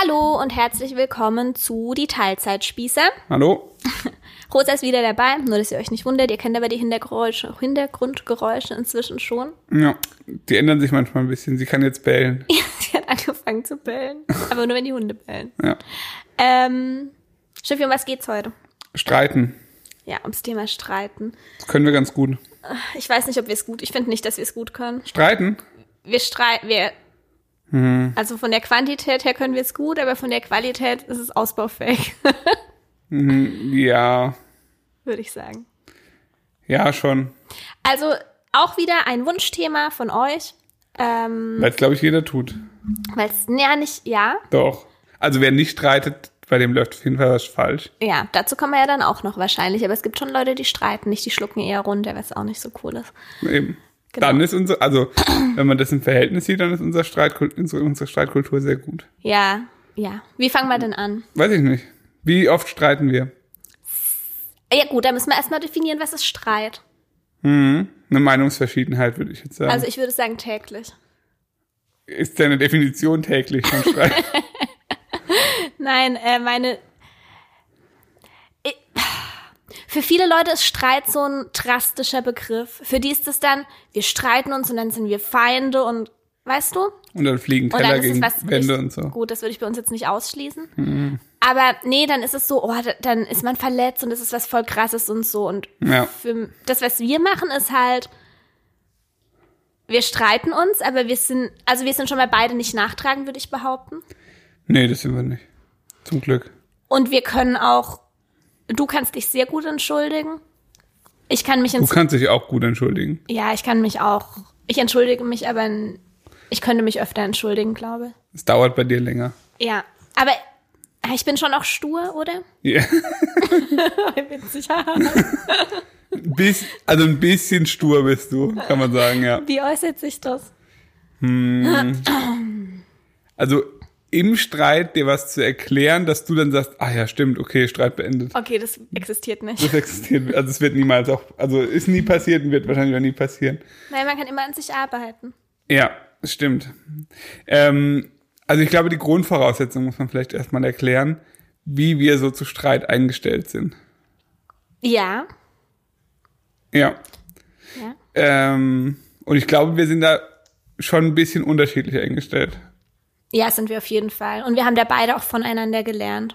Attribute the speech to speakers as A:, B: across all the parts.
A: Hallo und herzlich willkommen zu Die Teilzeitspießer.
B: Hallo?
A: Rosa ist wieder dabei, nur dass ihr euch nicht wundert, ihr kennt aber die Hintergeräusche, Hintergrundgeräusche inzwischen schon.
B: Ja, die ändern sich manchmal ein bisschen. Sie kann jetzt bellen.
A: Sie hat angefangen zu bellen, aber nur wenn die Hunde bellen.
B: Ja.
A: Ähm, Schiffi, um was geht's heute?
B: Streiten.
A: Ja, ums Thema Streiten.
B: Das können wir ganz gut.
A: Ich weiß nicht, ob wir es gut, ich finde nicht, dass wir es gut können.
B: Streiten?
A: Wir streiten, wir, also von der Quantität her können wir es gut, aber von der Qualität ist es ausbaufähig,
B: Ja,
A: würde ich sagen.
B: ja schon.
A: Also auch wieder ein Wunschthema von euch. Ähm,
B: Weil es, glaube ich, jeder tut.
A: weil es, ja, nicht, ja,
B: Doch. Also wer nicht streitet, bei dem läuft auf jeden Fall was falsch.
A: ja, dazu kommen wir ja dann auch noch wahrscheinlich. Aber es gibt schon Leute, die streiten nicht, die schlucken eher runter, was auch nicht so cool ist.
B: Eben.
A: Genau.
B: Dann ist unser, also wenn man das im Verhältnis sieht, dann ist unser Streitkult, unsere, unsere Streitkultur sehr gut.
A: Ja, ja. Wie fangen wir denn an?
B: Weiß ich nicht. Wie oft streiten wir?
A: Ja gut, da müssen wir erstmal definieren, was ist Streit.
B: Eine Meinungsverschiedenheit, würde ich jetzt sagen.
A: Also ich würde sagen täglich.
B: ist deine Definition täglich von Streit?
A: Nein, äh, meine. Ich- Für viele Leute ist Streit so ein drastischer Begriff. Für die ist es dann, wir streiten uns und dann sind wir Feinde und weißt du?
B: Und dann fliegen
A: Und
B: Teller
A: dann ist es
B: gegen
A: was
B: Wände und so.
A: Gut, das würde ich bei uns jetzt nicht ausschließen. Aber nee, dann ist es so, oh, da- dann ist man verletzt und es ist was voll krasses und so. Und
B: Ja.
A: für das, was wir machen, ist halt, wir streiten uns, aber wir sind, also wir sind schon mal beide nicht nachtragen, würde ich behaupten.
B: Nee, das sind wir nicht. Zum Glück.
A: Und wir können auch, du kannst dich sehr gut entschuldigen. Ich kann mich
B: Du kannst dich auch gut entschuldigen.
A: ja, ich kann mich auch, ich entschuldige mich, aber ich könnte mich öfter entschuldigen, glaube
B: Es dauert bei dir länger.
A: ich. Ja, aber ich bin schon auch stur, oder?
B: Ja.
A: Witzig.
B: Bis, also ein bisschen stur bist du, kann man sagen, ja.
A: Wie äußert sich das?
B: Also im Streit dir was zu erklären, dass du dann sagst, ah ja, stimmt, okay, Streit beendet.
A: Okay, das existiert nicht.
B: Das existiert, also es wird niemals auch, also ist nie passiert und wird wahrscheinlich auch nie passieren.
A: Nein, man kann immer an sich arbeiten.
B: Ja, stimmt. Ähm, also ich glaube, die Grundvoraussetzung muss man vielleicht erstmal erklären, wie wir so zu Streit eingestellt sind.
A: Ja.
B: Ja.
A: Ja.
B: Ähm, und ich glaube, wir sind da schon ein bisschen unterschiedlich eingestellt.
A: Ja, sind wir auf jeden Fall. Und wir haben da beide auch voneinander gelernt.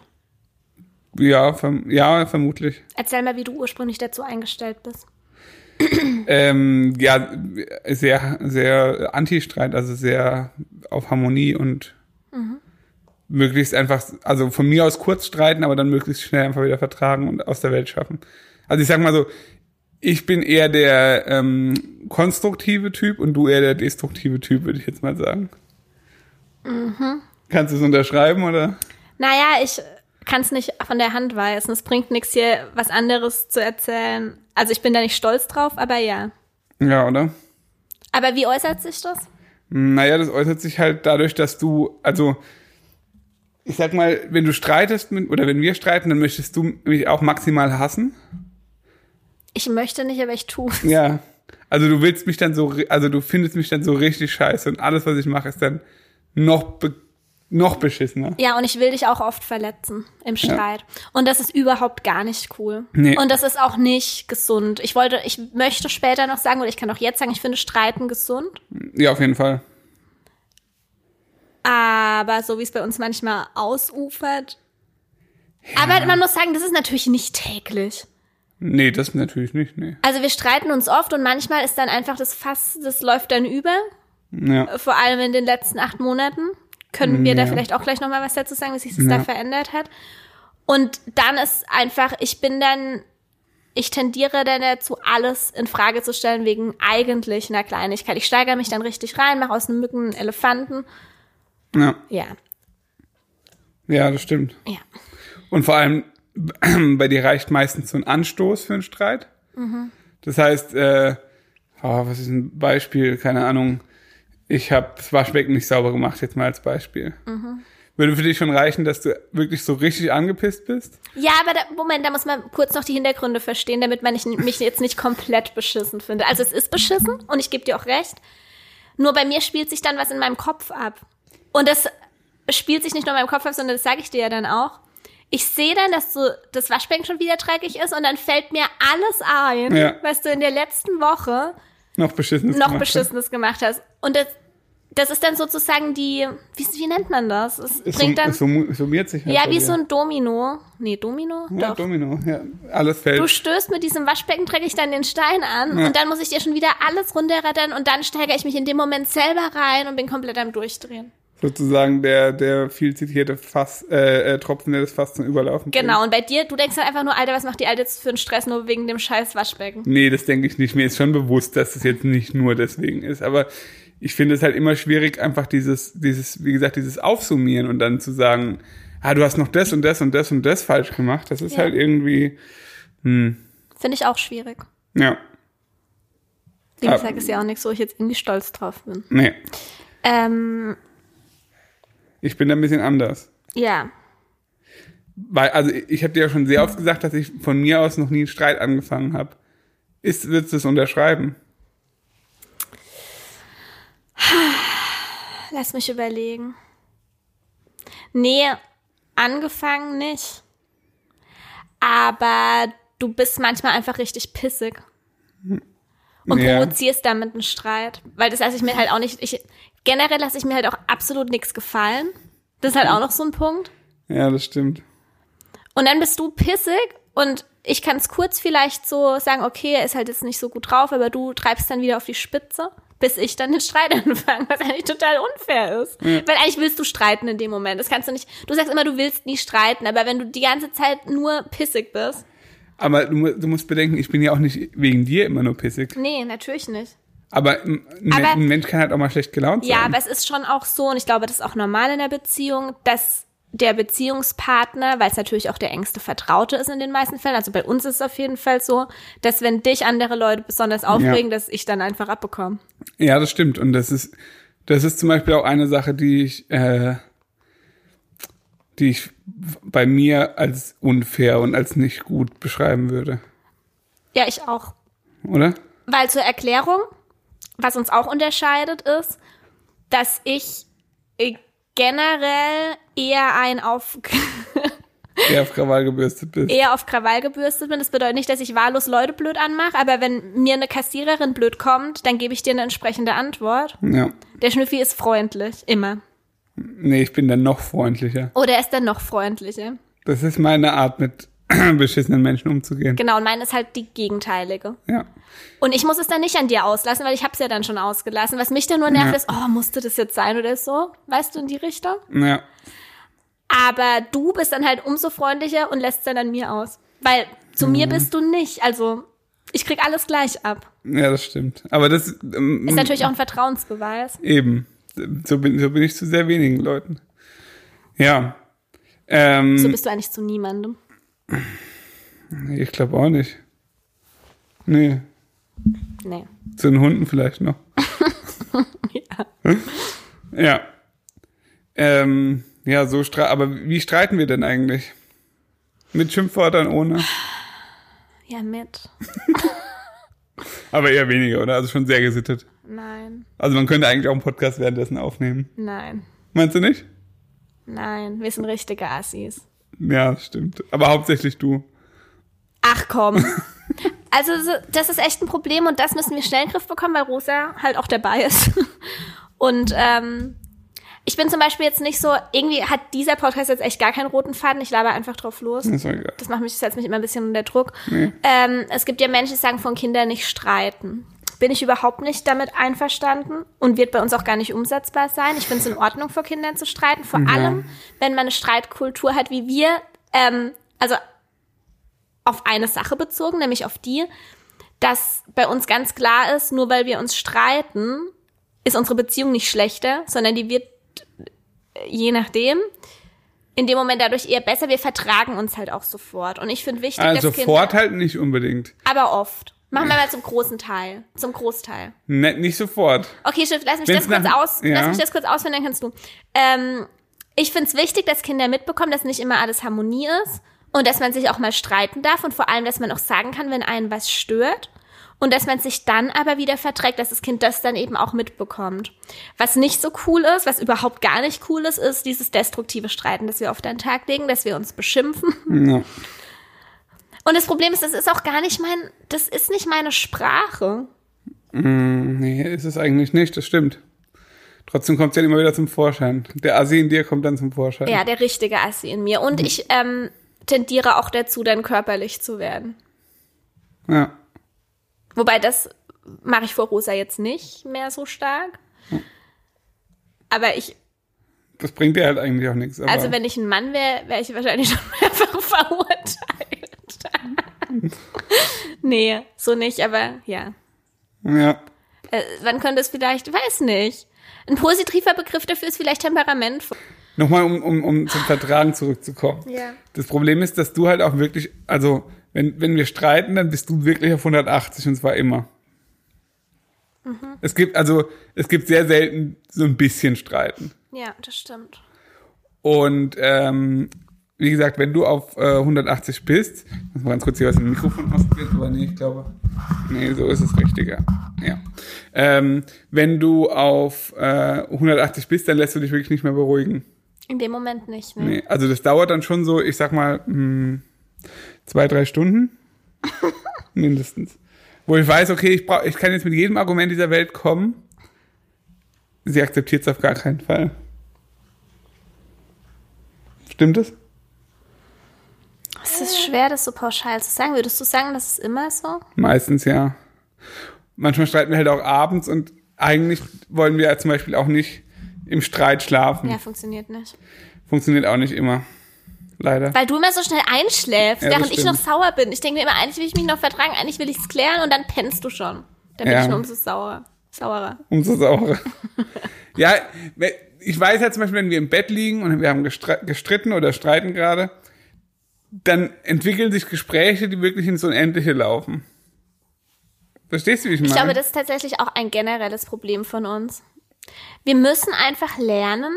B: Ja, verm ja, vermutlich.
A: Erzähl mal, wie du ursprünglich dazu eingestellt bist.
B: Ähm, ja, sehr, sehr Anti-Streit, also sehr auf Harmonie und möglichst einfach, also von mir aus kurz streiten, aber dann möglichst schnell einfach wieder vertragen und aus der Welt schaffen. Also ich sag mal so, ich bin eher der ähm, konstruktive Typ und du eher der destruktive Typ, würde ich jetzt mal sagen. Kannst du es unterschreiben oder?
A: Naja, ich kann es nicht von der Hand weisen. Es bringt nichts hier, was anderes zu erzählen. Also ich bin da nicht stolz drauf, aber ja.
B: Ja, oder?
A: Aber wie äußert sich das?
B: Naja, das äußert sich halt dadurch, dass du, also ich sag mal, wenn du streitest mit, oder wenn wir streiten, dann möchtest du mich auch maximal hassen.
A: Ich möchte nicht, aber ich tue.
B: Ja. Also du willst mich dann so, also du findest mich dann so richtig scheiße und alles, was ich mache, ist dann noch, noch beschissener.
A: Ja, und ich will dich auch oft verletzen im Streit. Und das ist überhaupt gar nicht cool.
B: Nee.
A: Und das ist auch nicht gesund. Ich wollte, ich möchte später noch sagen, oder ich kann auch jetzt sagen, ich finde Streiten gesund.
B: Ja, auf jeden Fall.
A: Aber so wie es bei uns manchmal ausufert. Aber man muss sagen, das ist natürlich nicht täglich.
B: Nee, das natürlich nicht, nee.
A: Also wir streiten uns oft und manchmal ist dann einfach das Fass, das läuft dann über.
B: Ja.
A: Vor allem in den letzten acht Monaten. Können wir da
B: Ja.
A: vielleicht auch gleich nochmal was dazu sagen, wie sich das
B: Ja.
A: da verändert hat. Und dann ist einfach, ich bin dann, ich tendiere dann dazu, alles in Frage zu stellen wegen eigentlich einer Kleinigkeit. Ich steigere mich dann richtig rein, mache aus einem Mücken einen Elefanten.
B: Ja.
A: Ja,
B: Ja, das stimmt.
A: ja.
B: Und vor allem, bei dir reicht meistens so ein Anstoß für einen Streit. Das heißt, äh, oh, was ist ein Beispiel? Keine Ahnung. Ich habe das Waschbecken nicht sauber gemacht, jetzt mal als Beispiel. Würde für dich schon reichen, dass du wirklich so richtig angepisst bist?
A: Ja, aber da, Moment, da muss man kurz noch die Hintergründe verstehen, damit man nicht, mich jetzt nicht komplett beschissen finde. Also es ist beschissen und ich gebe dir auch recht. Nur bei mir spielt sich dann was in meinem Kopf ab. Und das spielt sich nicht nur in meinem Kopf ab, sondern das sage ich dir ja dann auch. Ich sehe dann, dass du das Waschbecken schon wieder dreckig ist und dann fällt mir alles ein,
B: Ja.
A: was du in der letzten Woche
B: Noch beschissenes
A: noch
B: gemacht hast.
A: Beschissenes gemacht hast. Und das, das ist dann sozusagen die, wie, wie nennt man das? Es
B: Es,
A: bringt dann,
B: es summiert sich halt
A: ja, wie so ein Domino. Nee, Domino?
B: ja,
A: Doch.
B: Domino, ja. Alles fällt.
A: Du stößt mit diesem Waschbecken dreckig dann den Stein an
B: Ja.
A: und dann muss ich dir schon wieder alles runterrattern und dann steigere ich mich in dem Moment selber rein und bin komplett am Durchdrehen.
B: Sozusagen der, der viel zitierte Fass, äh, äh, Tropfen, der das Fass zum Überlaufen bringt.
A: Genau, und bei dir, du denkst dann einfach nur, Alter, was macht die Alte jetzt für einen Stress nur wegen dem scheiß Waschbecken?
B: Nee, das denke ich nicht. Mir ist schon bewusst, dass es jetzt nicht nur deswegen ist. Aber ich finde es halt immer schwierig, einfach dieses, dieses, wie gesagt, dieses Aufsummieren und dann zu sagen, ah, du hast noch das und das und das und das falsch gemacht. Das ist
A: Ja.
B: halt irgendwie,
A: Finde ich auch schwierig.
B: ja,
A: Wie
B: Ah.
A: gesagt, ist ja auch nichts, wo ich jetzt irgendwie stolz drauf bin.
B: nee.
A: Ähm,
B: Ich bin da ein bisschen anders.
A: ja.
B: Weil, also ich habe dir ja schon sehr oft gesagt, dass ich von mir aus noch nie einen Streit angefangen habe. Ist, willst du es unterschreiben?
A: Lass mich überlegen. Nee, angefangen nicht. Aber du bist manchmal einfach richtig pissig. Und
B: Ja.
A: provozierst damit einen Streit. Weil das lasse ich mir halt auch nicht. Ich, generell lasse ich mir halt auch absolut nichts gefallen. Das ist halt auch noch so ein Punkt.
B: Ja, das stimmt.
A: Und dann bist du pissig und ich kann es kurz vielleicht so sagen, okay, er ist halt jetzt nicht so gut drauf, aber du treibst dann wieder auf die Spitze, bis ich dann den Streit anfange, was eigentlich total unfair ist. Weil eigentlich willst du streiten in dem Moment. Das kannst du nicht. Du sagst immer, du willst nie streiten, aber wenn du die ganze Zeit nur pissig bist.
B: Aber du, du musst bedenken, ich bin ja auch nicht wegen dir immer nur pissig.
A: Nee, natürlich nicht.
B: Aber ein,
A: Aber-
B: ein Mensch kann halt auch mal schlecht gelaunt sein.
A: Ja, aber es ist schon auch so, und ich glaube, das ist auch normal in der Beziehung, dass der Beziehungspartner, weil es natürlich auch der engste Vertraute ist in den meisten Fällen, also bei uns ist es auf jeden Fall so, dass wenn dich andere Leute besonders aufregen, dass ich dann einfach abbekomme.
B: Ja, das stimmt. Und das ist, das ist zum Beispiel auch eine Sache, die ich, äh, die ich bei mir als unfair und als nicht gut beschreiben würde.
A: Ja, ich auch.
B: Oder?
A: Weil zur Erklärung, was uns auch unterscheidet, ist, dass ich äh, generell eher ein auf
B: Der auf Krawall gebürstet bist.
A: eher auf Krawall gebürstet bin. Das bedeutet nicht, dass ich wahllos Leute blöd anmache, aber wenn mir eine Kassiererin blöd kommt, dann gebe ich dir eine entsprechende Antwort.
B: Ja.
A: Der Schnüffi ist freundlich, immer.
B: Nee, ich bin dann noch freundlicher.
A: Oder er ist dann noch freundlicher.
B: Das ist meine Art, mit beschissenen Menschen umzugehen.
A: Genau, und meine ist halt die gegenteilige.
B: Ja.
A: Und ich muss es dann nicht an dir auslassen, weil ich hab's ja dann schon ausgelassen. Was mich dann nur nervt,
B: Ja.
A: ist, oh, musste das jetzt sein oder so? Weißt du, in die Richtung?
B: Ja.
A: Aber du bist dann halt umso freundlicher und lässt dann an mir aus. Weil zu
B: Mhm.
A: mir bist du nicht. Also, ich krieg alles gleich ab.
B: Ja, das stimmt. Aber das ähm,
A: Ist natürlich auch ein Vertrauensbeweis.
B: eben. So bin, so bin ich zu sehr wenigen Leuten. Ja. Ähm,
A: So bist du eigentlich zu niemandem.
B: Nee, ich glaube auch nicht. Nee.
A: Nee.
B: Zu den Hunden vielleicht noch.
A: Ja.
B: Ja. Ähm, ja, so stre aber wie streiten wir denn eigentlich? Mit Schimpfwörtern ohne?
A: Ja, mit.
B: Aber eher weniger, oder? Also schon sehr gesittet.
A: Nein.
B: Also man könnte eigentlich auch einen Podcast währenddessen aufnehmen.
A: Nein.
B: Meinst du nicht?
A: Nein. Wir sind richtige Assis.
B: Ja, das stimmt. Aber hauptsächlich du.
A: Ach komm. Also so- das ist echt ein Problem und das müssen wir schnell in den Griff bekommen, weil Rosa halt auch dabei ist. Und ähm, ich bin zum Beispiel jetzt nicht so, irgendwie hat dieser Podcast jetzt echt gar keinen roten Faden, ich laber einfach drauf los.
B: Egal.
A: Das macht mich, das setzt mich immer ein bisschen unter Druck. Ähm, es gibt ja Menschen, die sagen, von Kindern nicht streiten. Bin ich überhaupt nicht damit einverstanden und wird bei uns auch gar nicht umsetzbar sein. Ich finde es in Ordnung, vor Kindern zu streiten. Vor allem, wenn man eine Streitkultur hat wie wir, ähm, also auf eine Sache bezogen, nämlich auf die, dass bei uns ganz klar ist, nur weil wir uns streiten, ist unsere Beziehung nicht schlechter, sondern die wird äh, je nachdem in dem Moment dadurch eher besser. Wir vertragen uns halt auch sofort. Und ich finde wichtig,
B: Also
A: dass Kinder,
B: sofort halt nicht unbedingt.
A: aber oft. Machen wir mal zum großen Teil, zum Großteil.
B: Ne, nicht sofort.
A: Okay, Schiff, lass mich
B: Wenn's
A: das kurz aus,
B: ja.
A: lass mich das kurz ausführen, dann kannst du. Ähm, ich finde es wichtig, dass Kinder mitbekommen, dass nicht immer alles Harmonie ist und dass man sich auch mal streiten darf und vor allem, dass man auch sagen kann, wenn einen was stört. Und dass man sich dann aber wieder verträgt, dass das Kind das dann eben auch mitbekommt. Was nicht so cool ist, was überhaupt gar nicht cool ist, ist dieses destruktive Streiten, das wir oft an den Tag legen, dass wir uns beschimpfen.
B: Ja.
A: Und das Problem ist, das ist auch gar nicht mein, das ist nicht meine Sprache.
B: Mm, Nee, ist es eigentlich nicht, das stimmt. Trotzdem kommt es ja immer wieder zum Vorschein. Der Assi in dir kommt dann zum Vorschein.
A: Ja, der richtige Assi in mir. Und ich ähm, tendiere auch dazu, dann körperlich zu werden.
B: Ja.
A: Wobei das mache ich vor Rosa jetzt nicht mehr so stark. Aber ich,
B: Das bringt dir halt eigentlich auch nichts.
A: Also wenn ich ein Mann wäre, wäre ich wahrscheinlich schon mehrfach verurteilt. nee, so nicht, aber ja.
B: ja.
A: Äh, wann könnte es vielleicht, weiß nicht. Ein positiver Begriff dafür ist vielleicht Temperament.
B: Nochmal, um, um, um zum Vertragen zurückzukommen.
A: Ja.
B: Das Problem ist, dass du halt auch wirklich, also wenn, wenn wir streiten, dann bist du wirklich auf 180 und zwar immer.
A: Mhm.
B: Es gibt also, es gibt sehr selten so ein bisschen Streiten.
A: Ja, das stimmt.
B: Und ähm, wie gesagt, wenn du auf äh, 180 bist, muss mal ganz kurz hier aus dem Mikrofon ausgehen, aber nee, ich glaube, nee, so ist es richtiger. Ja. Ähm, wenn du auf äh, 180 bist, dann lässt du dich wirklich nicht mehr beruhigen.
A: In dem Moment nicht. Ne?
B: Nee, also das dauert dann schon so, ich sag mal, mh, zwei, drei Stunden. Mindestens. Wo ich weiß, okay, ich, brauch, ich kann jetzt mit jedem Argument dieser Welt kommen. Sie akzeptiert es auf gar keinen Fall. Stimmt es?
A: Schwer, das so pauschal zu sagen. Würdest du sagen, das ist immer so?
B: Meistens ja. Manchmal streiten wir halt auch abends und eigentlich wollen wir ja zum Beispiel auch nicht im Streit schlafen.
A: Ja, funktioniert nicht.
B: Funktioniert auch nicht immer. Leider.
A: Weil du immer so schnell einschläfst,
B: Ja,
A: während ich noch sauer bin. Ich denke mir immer, eigentlich will ich mich noch vertragen, eigentlich will ich es klären und dann pennst du schon. Dann bin
B: Ja.
A: ich nur umso sauer. Sauerer.
B: Umso saurer. ja, ich weiß ja zum Beispiel, wenn wir im Bett liegen und wir haben gestritten oder streiten gerade, dann entwickeln sich Gespräche, die wirklich ins Unendliche laufen. Verstehst du, wie ich meine?
A: Ich glaube, das ist tatsächlich auch ein generelles Problem von uns. Wir müssen einfach lernen,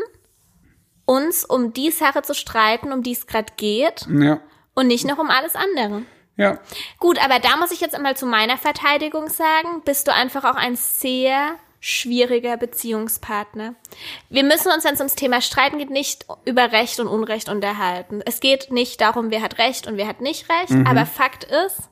A: uns um die Sache zu streiten, um die es gerade geht
B: ja.
A: und nicht noch um alles andere.
B: Ja.
A: Gut, aber da muss ich jetzt einmal zu meiner Verteidigung sagen, bist du einfach auch ein sehr schwieriger Beziehungspartner. Wir müssen uns, wenn es ums Thema Streiten geht, nicht über Recht und Unrecht unterhalten. Es geht nicht darum, wer hat Recht und wer hat nicht Recht, aber Fakt ist,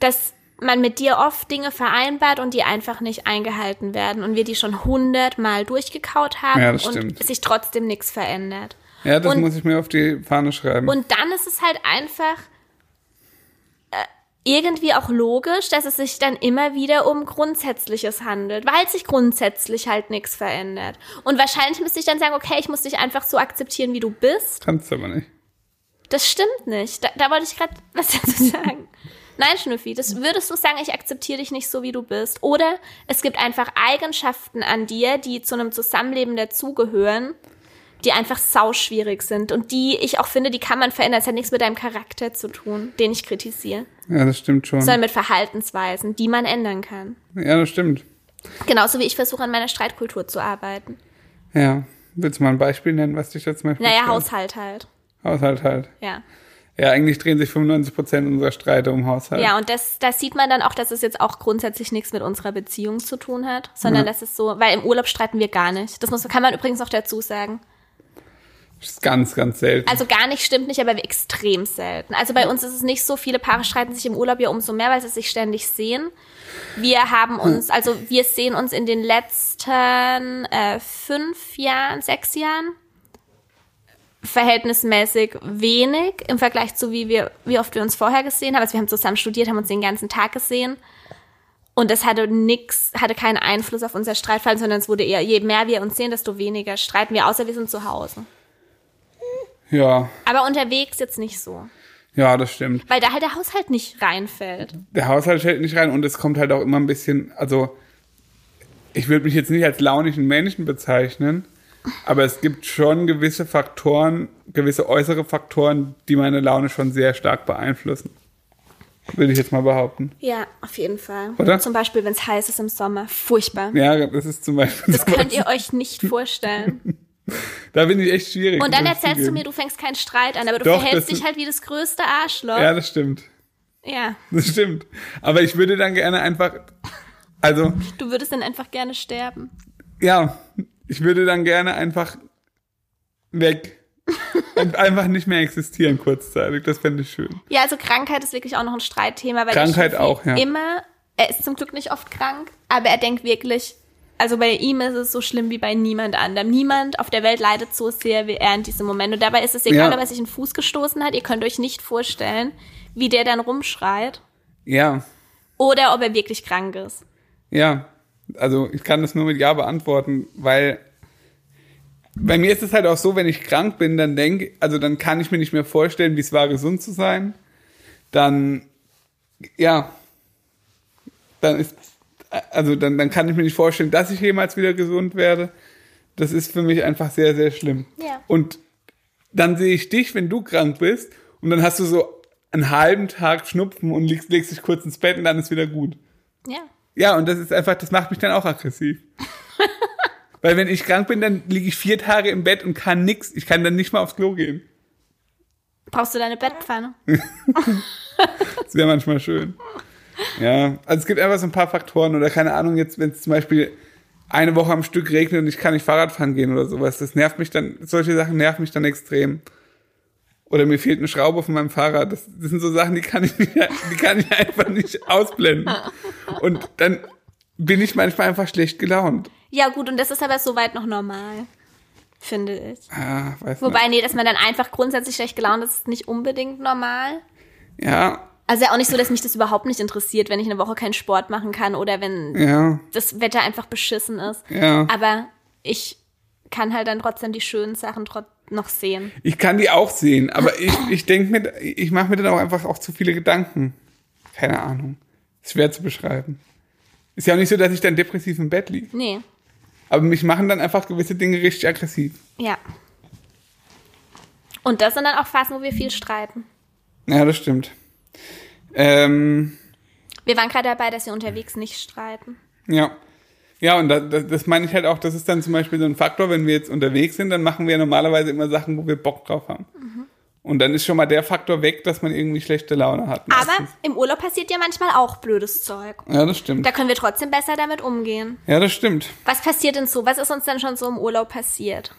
A: dass man mit dir oft Dinge vereinbart und die einfach nicht eingehalten werden und wir die schon hundertmal durchgekaut haben
B: Ja,
A: und
B: stimmt.
A: sich trotzdem nichts verändert.
B: Ja, das
A: Und-
B: muss ich mir auf die Fahne schreiben.
A: Und dann ist es halt einfach irgendwie auch logisch, dass es sich dann immer wieder um Grundsätzliches handelt, weil sich grundsätzlich halt nichts verändert. Und wahrscheinlich müsste ich dann sagen, okay, ich muss dich einfach so akzeptieren, wie du bist.
B: Kannst du aber nicht.
A: Das stimmt nicht. Da, da wollte ich gerade was dazu sagen. Nein, Schnüffi, das würdest du sagen, ich akzeptiere dich nicht so, wie du bist. Oder es gibt einfach Eigenschaften an dir, die zu einem Zusammenleben dazugehören, die einfach sauschwierig sind und die ich auch finde, die kann man verändern. Es hat nichts mit deinem Charakter zu tun, den ich kritisiere,
B: Ja, das stimmt schon.
A: sondern mit Verhaltensweisen, die man ändern kann.
B: Ja, das stimmt.
A: Genauso wie ich versuche, an meiner Streitkultur zu arbeiten.
B: Ja. Willst du mal ein Beispiel nennen, was dich jetzt mal
A: Naja,
B: stört?
A: Haushalt halt.
B: Haushalt halt.
A: Ja.
B: Ja, eigentlich drehen sich 95 Prozent unserer Streite um Haushalt.
A: Ja, und das, das sieht man dann auch, dass es jetzt auch grundsätzlich nichts mit unserer Beziehung zu tun hat, sondern
B: Ja.
A: das ist so, weil im Urlaub streiten wir gar nicht. Das muss, kann man übrigens noch dazu sagen.
B: Das ist ganz, ganz selten.
A: Also gar nicht stimmt nicht, aber extrem selten. Also bei uns ist es nicht so, viele Paare streiten sich im Urlaub ja umso mehr, weil sie sich ständig sehen. Wir haben uns, also wir sehen uns in den letzten äh, fünf Jahren, sechs Jahren verhältnismäßig wenig im Vergleich zu wie wir, wie oft wir uns vorher gesehen haben. Also wir haben zusammen studiert, haben uns den ganzen Tag gesehen. Und das hatte nix, hatte keinen Einfluss auf unser Streitfall, sondern es wurde eher, je mehr wir uns sehen, desto weniger streiten wir, außer wir sind zu Hause.
B: Ja,
A: Aber unterwegs jetzt nicht so.
B: ja, das stimmt.
A: Weil da halt der Haushalt nicht reinfällt.
B: Der Haushalt fällt nicht rein und es kommt halt auch immer ein bisschen, also ich würde mich jetzt nicht als launischen Menschen bezeichnen, aber es gibt schon gewisse Faktoren, gewisse äußere Faktoren, die meine Laune schon sehr stark beeinflussen. Würde ich jetzt mal behaupten.
A: Ja, auf jeden Fall.
B: Oder?
A: Zum Beispiel, wenn es heiß ist im Sommer. Furchtbar.
B: Ja, das ist zum Beispiel
A: Das könnt ihr euch nicht vorstellen.
B: Da bin ich echt schwierig.
A: Und dann erzählst du mir, du fängst keinen Streit an, aber du
B: Doch,
A: verhältst dich halt wie das größte Arschloch.
B: Ja, das stimmt.
A: Ja,
B: Das stimmt. Aber ich würde dann gerne einfach, also,
A: du würdest dann einfach gerne sterben.
B: ja, ich würde dann gerne einfach weg. Und einfach nicht mehr existieren kurzzeitig. Das fände ich schön.
A: Ja, also Krankheit ist wirklich auch noch ein Streitthema, weil
B: Krankheit auch, ja.
A: immer, er ist zum Glück nicht oft krank, aber er denkt wirklich, also bei ihm ist es so schlimm wie bei niemand anderem. Niemand auf der Welt leidet so sehr wie er in diesem Moment. Und dabei ist es egal,
B: Ja.
A: ob er sich einen Fuß gestoßen hat. Ihr könnt euch nicht vorstellen, wie der dann rumschreit.
B: Ja,
A: Oder ob er wirklich krank ist.
B: ja. Also ich kann das nur mit Ja beantworten, weil bei mir ist es halt auch so, wenn ich krank bin, dann denke, also dann kann ich mir nicht mehr vorstellen, wie es war, gesund zu sein. Dann, ja, dann ist, also dann, dann kann ich mir nicht vorstellen, dass ich jemals wieder gesund werde. Das ist für mich einfach sehr, sehr schlimm.
A: Ja.
B: Und dann sehe ich dich, wenn du krank bist, und dann hast du so einen halben Tag Schnupfen und legst, legst dich kurz ins Bett und dann ist wieder gut.
A: Ja.
B: Ja, und das ist einfach, das macht mich dann auch aggressiv. Weil wenn ich krank bin, dann liege ich vier Tage im Bett und kann nix. Ich kann dann nicht mal aufs Klo gehen.
A: Brauchst du deine Bettpfanne?
B: Das wäre manchmal schön. Ja, also es gibt einfach so ein paar Faktoren oder keine Ahnung, jetzt, wenn es zum Beispiel eine Woche am Stück regnet und ich kann nicht Fahrrad fahren gehen oder sowas, das nervt mich dann, solche Sachen nerven mich dann extrem. Oder mir fehlt eine Schraube von meinem Fahrrad. Das, das sind so Sachen, die kann ich nicht, die kann ich einfach nicht ausblenden. Und dann bin ich manchmal einfach schlecht gelaunt.
A: Ja, gut, und das ist aber soweit noch normal. Finde ich.
B: Ah, weiß nicht.
A: Wobei, nee, dass man dann einfach grundsätzlich schlecht gelaunt ist, ist nicht unbedingt normal.
B: Ja,
A: Also ja auch nicht so, dass mich das überhaupt nicht interessiert, wenn ich eine Woche keinen Sport machen kann oder wenn
B: ja,
A: das Wetter einfach beschissen ist.
B: ja.
A: Aber ich kann halt dann trotzdem die schönen Sachen noch sehen.
B: Ich kann die auch sehen, aber ich, ich denke mir, ich mache mir dann auch einfach auch zu viele Gedanken. Keine Ahnung. Ist schwer zu beschreiben. Ist ja auch nicht so, dass ich dann depressiv im Bett liege.
A: Nee,
B: Aber mich machen dann einfach gewisse Dinge richtig aggressiv.
A: ja. Und das sind dann auch Phasen, wo wir viel streiten.
B: Ja, das stimmt. Ähm,
A: Wir waren gerade dabei, dass wir unterwegs nicht streiten.
B: ja. Ja, und das, das, das meine ich halt auch, das ist dann zum Beispiel so ein Faktor, wenn wir jetzt unterwegs sind, dann machen wir normalerweise immer Sachen, wo wir Bock drauf haben. Und dann ist schon mal der Faktor weg, dass man irgendwie schlechte Laune hat.
A: Aber
B: meistens.
A: im Urlaub passiert ja manchmal auch blödes Zeug.
B: Ja, das stimmt.
A: Da können wir trotzdem besser damit umgehen.
B: Ja, das stimmt.
A: Was passiert denn so? Was ist uns denn schon so im Urlaub passiert?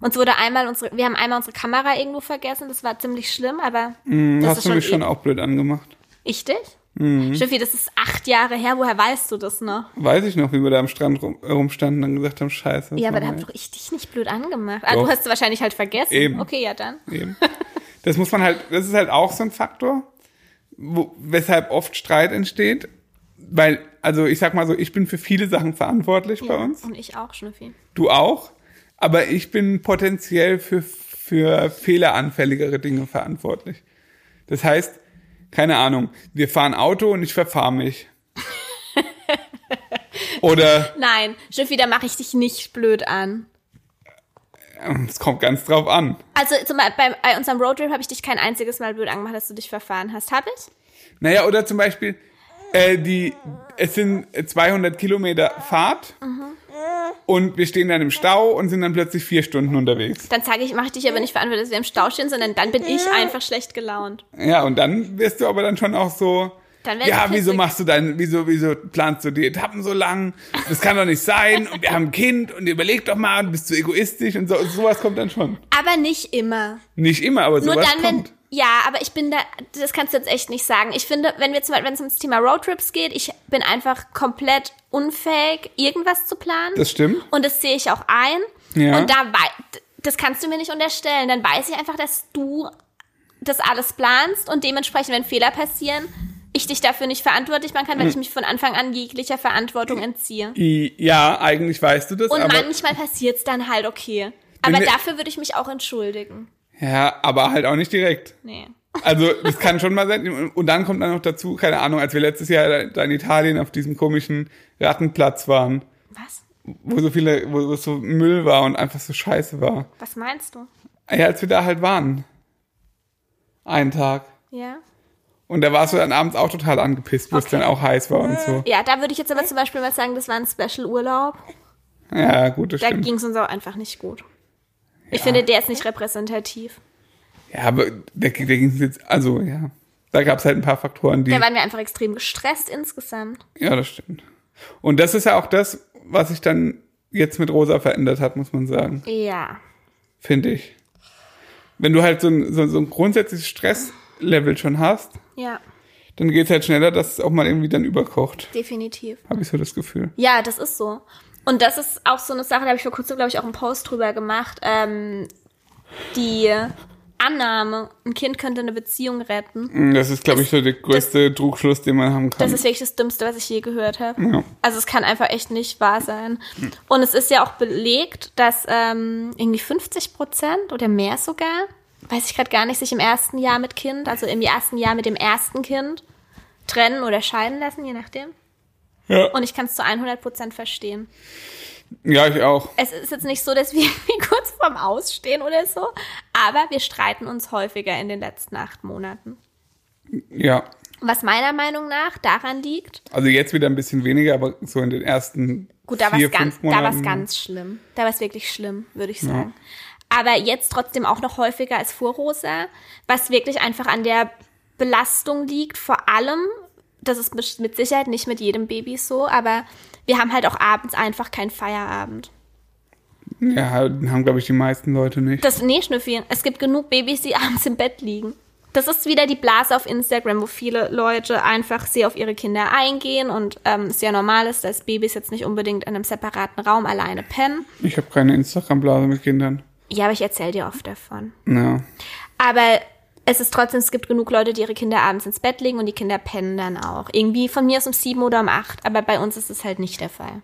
A: Uns wurde einmal unsere, wir haben einmal unsere Kamera irgendwo vergessen, das war ziemlich schlimm, aber
B: Hm,
A: das
B: hast
A: ist
B: du
A: schon,
B: mich schon
A: eh-
B: auch blöd angemacht.
A: ich dich?
B: Mhm.
A: Steffi, das ist acht Jahre her, woher weißt du das noch?
B: Weiß ich noch, wie wir da am Strand rum, rumstanden und gesagt haben, scheiße.
A: Ja, aber da doch ich dich nicht blöd angemacht. Ah,
B: Doch.
A: du hast es wahrscheinlich halt vergessen.
B: Eben.
A: Okay, ja dann.
B: Eben. Das muss man halt, das ist halt auch so ein Faktor, wo, weshalb oft Streit entsteht. Weil, also ich sag mal so, ich bin für viele Sachen verantwortlich bei
A: Ja,
B: uns.
A: Und ich auch, Schnüffi.
B: Du auch. Aber ich bin potenziell für, für fehleranfälligere Dinge verantwortlich. Das heißt, keine Ahnung, wir fahren Auto und ich verfahre mich. Oder
A: Nein, Schnüffi, da mache ich dich nicht blöd an.
B: es kommt ganz drauf an.
A: Also zum Beispiel bei, bei unserem Roadtrip habe ich dich kein einziges Mal blöd angemacht, dass du dich verfahren hast. Hab ich?
B: Naja, oder zum Beispiel, äh, die, es sind 200 Kilometer Fahrt und wir stehen dann im Stau und sind dann plötzlich vier Stunden unterwegs.
A: Dann sage ich, mache ich dich aber nicht verantwortlich, dass wir im Stau stehen, sondern dann bin ich einfach schlecht gelaunt.
B: Ja, und dann wirst du aber dann schon auch so,
A: Dann
B: ja, wieso machst du dein, wieso, wieso planst du die Etappen so lang? Das kann doch nicht sein und wir haben ein Kind und überleg doch mal und bist du egoistisch und so, sowas kommt dann schon.
A: Aber nicht immer.
B: Nicht immer, aber
A: Nur
B: sowas
A: dann, wenn. Ja, aber ich bin da, das kannst du jetzt echt nicht sagen. Ich finde, wenn wir zum Beispiel, wenn es ums Thema Roadtrips geht, ich bin einfach komplett unfähig, irgendwas zu planen.
B: Das stimmt.
A: Und das sehe ich auch ein.
B: Ja.
A: Und da das kannst du mir nicht unterstellen. Dann weiß ich einfach, dass du das alles planst und dementsprechend, wenn Fehler passieren, ich dich dafür nicht verantwortlich machen kann, weil
B: Hm.
A: ich mich von Anfang an jeglicher Verantwortung entziehe.
B: Ja, eigentlich weißt du das,
A: Und manchmal passiert's dann halt okay. Aber dafür würde ich mich auch entschuldigen.
B: Ja, aber halt auch nicht direkt.
A: Nee.
B: Also, das kann schon mal sein. Und dann kommt dann noch dazu, keine Ahnung, als wir letztes Jahr da in Italien auf diesem komischen Rattenplatz waren,
A: Was?
B: wo so viele, wo wo so Müll war und einfach so scheiße war.
A: Was meinst du?
B: Ja, als wir da halt waren. Einen Tag.
A: Ja.
B: Und da warst du dann abends auch total angepisst, wo es
A: Okay.
B: dann auch heiß war und so.
A: Ja, da würde ich jetzt aber zum Beispiel mal sagen, das war ein Special-Urlaub.
B: Ja, gut, das
A: Da
B: stimmt.
A: ging es uns auch einfach nicht gut. Ich finde, der ist nicht repräsentativ.
B: Ja, aber der, der ging jetzt, also, ja. da gab es halt ein paar Faktoren, die.
A: Da waren wir einfach extrem gestresst insgesamt.
B: Ja, das stimmt. Und das ist ja auch das, was sich dann jetzt mit Rosa verändert hat, muss man sagen.
A: Ja.
B: Finde ich. Wenn du halt so ein, so, so ein grundsätzliches Stresslevel schon hast,
A: Ja,
B: dann geht es halt schneller, dass es auch mal irgendwie dann überkocht.
A: definitiv.
B: Habe ich so das Gefühl.
A: Ja, das ist so. Und das ist auch so eine Sache, da habe ich vor kurzem, glaube ich, auch einen Post drüber gemacht. Ähm, die Annahme, ein Kind könnte eine Beziehung retten.
B: Das ist, glaube ich, so der größte Trugschluss, den man haben kann.
A: Das ist wirklich das Dümmste, was ich je gehört habe.
B: Ja.
A: Also es kann einfach echt nicht wahr sein. Und es ist ja auch belegt, dass ähm, irgendwie 50 Prozent oder mehr sogar, weiß ich gerade gar nicht, sich im ersten Jahr mit Kind, also im ersten Jahr mit dem ersten Kind trennen oder scheiden lassen, je nachdem.
B: Ja.
A: Und ich kann es zu 100 Prozent verstehen.
B: ja, ich auch.
A: Es ist jetzt nicht so, dass wir kurz vorm Ausstehen oder so, aber wir streiten uns häufiger in den letzten acht Monaten.
B: Ja.
A: Was meiner Meinung nach daran liegt,
B: Also jetzt wieder ein bisschen weniger, aber so in den ersten
A: Gut, da war es ganz, da war's ganz schlimm. Da war es wirklich schlimm, würde ich sagen. Aber jetzt trotzdem auch noch häufiger als vor Rosa, was wirklich einfach an der Belastung liegt, vor allem, das ist mit Sicherheit nicht mit jedem Baby so, aber wir haben halt auch abends einfach keinen Feierabend.
B: Ja, haben, glaube ich, die meisten Leute nicht.
A: Das, nee, Schnüffi, es gibt genug Babys, die abends im Bett liegen. Das ist wieder die Blase auf Instagram, wo viele Leute einfach sehr auf ihre Kinder eingehen und ähm, es ja normal ist, dass Babys jetzt nicht unbedingt in einem separaten Raum alleine pennen.
B: Ich habe keine Instagram-Blase mit Kindern.
A: Ja, aber ich erzähle dir oft davon.
B: Ja.
A: Aber es ist trotzdem, es gibt genug Leute, die ihre Kinder abends ins Bett legen und die Kinder pennen dann auch. Irgendwie von mir ist um sieben oder um acht, aber bei uns ist es halt nicht der Fall.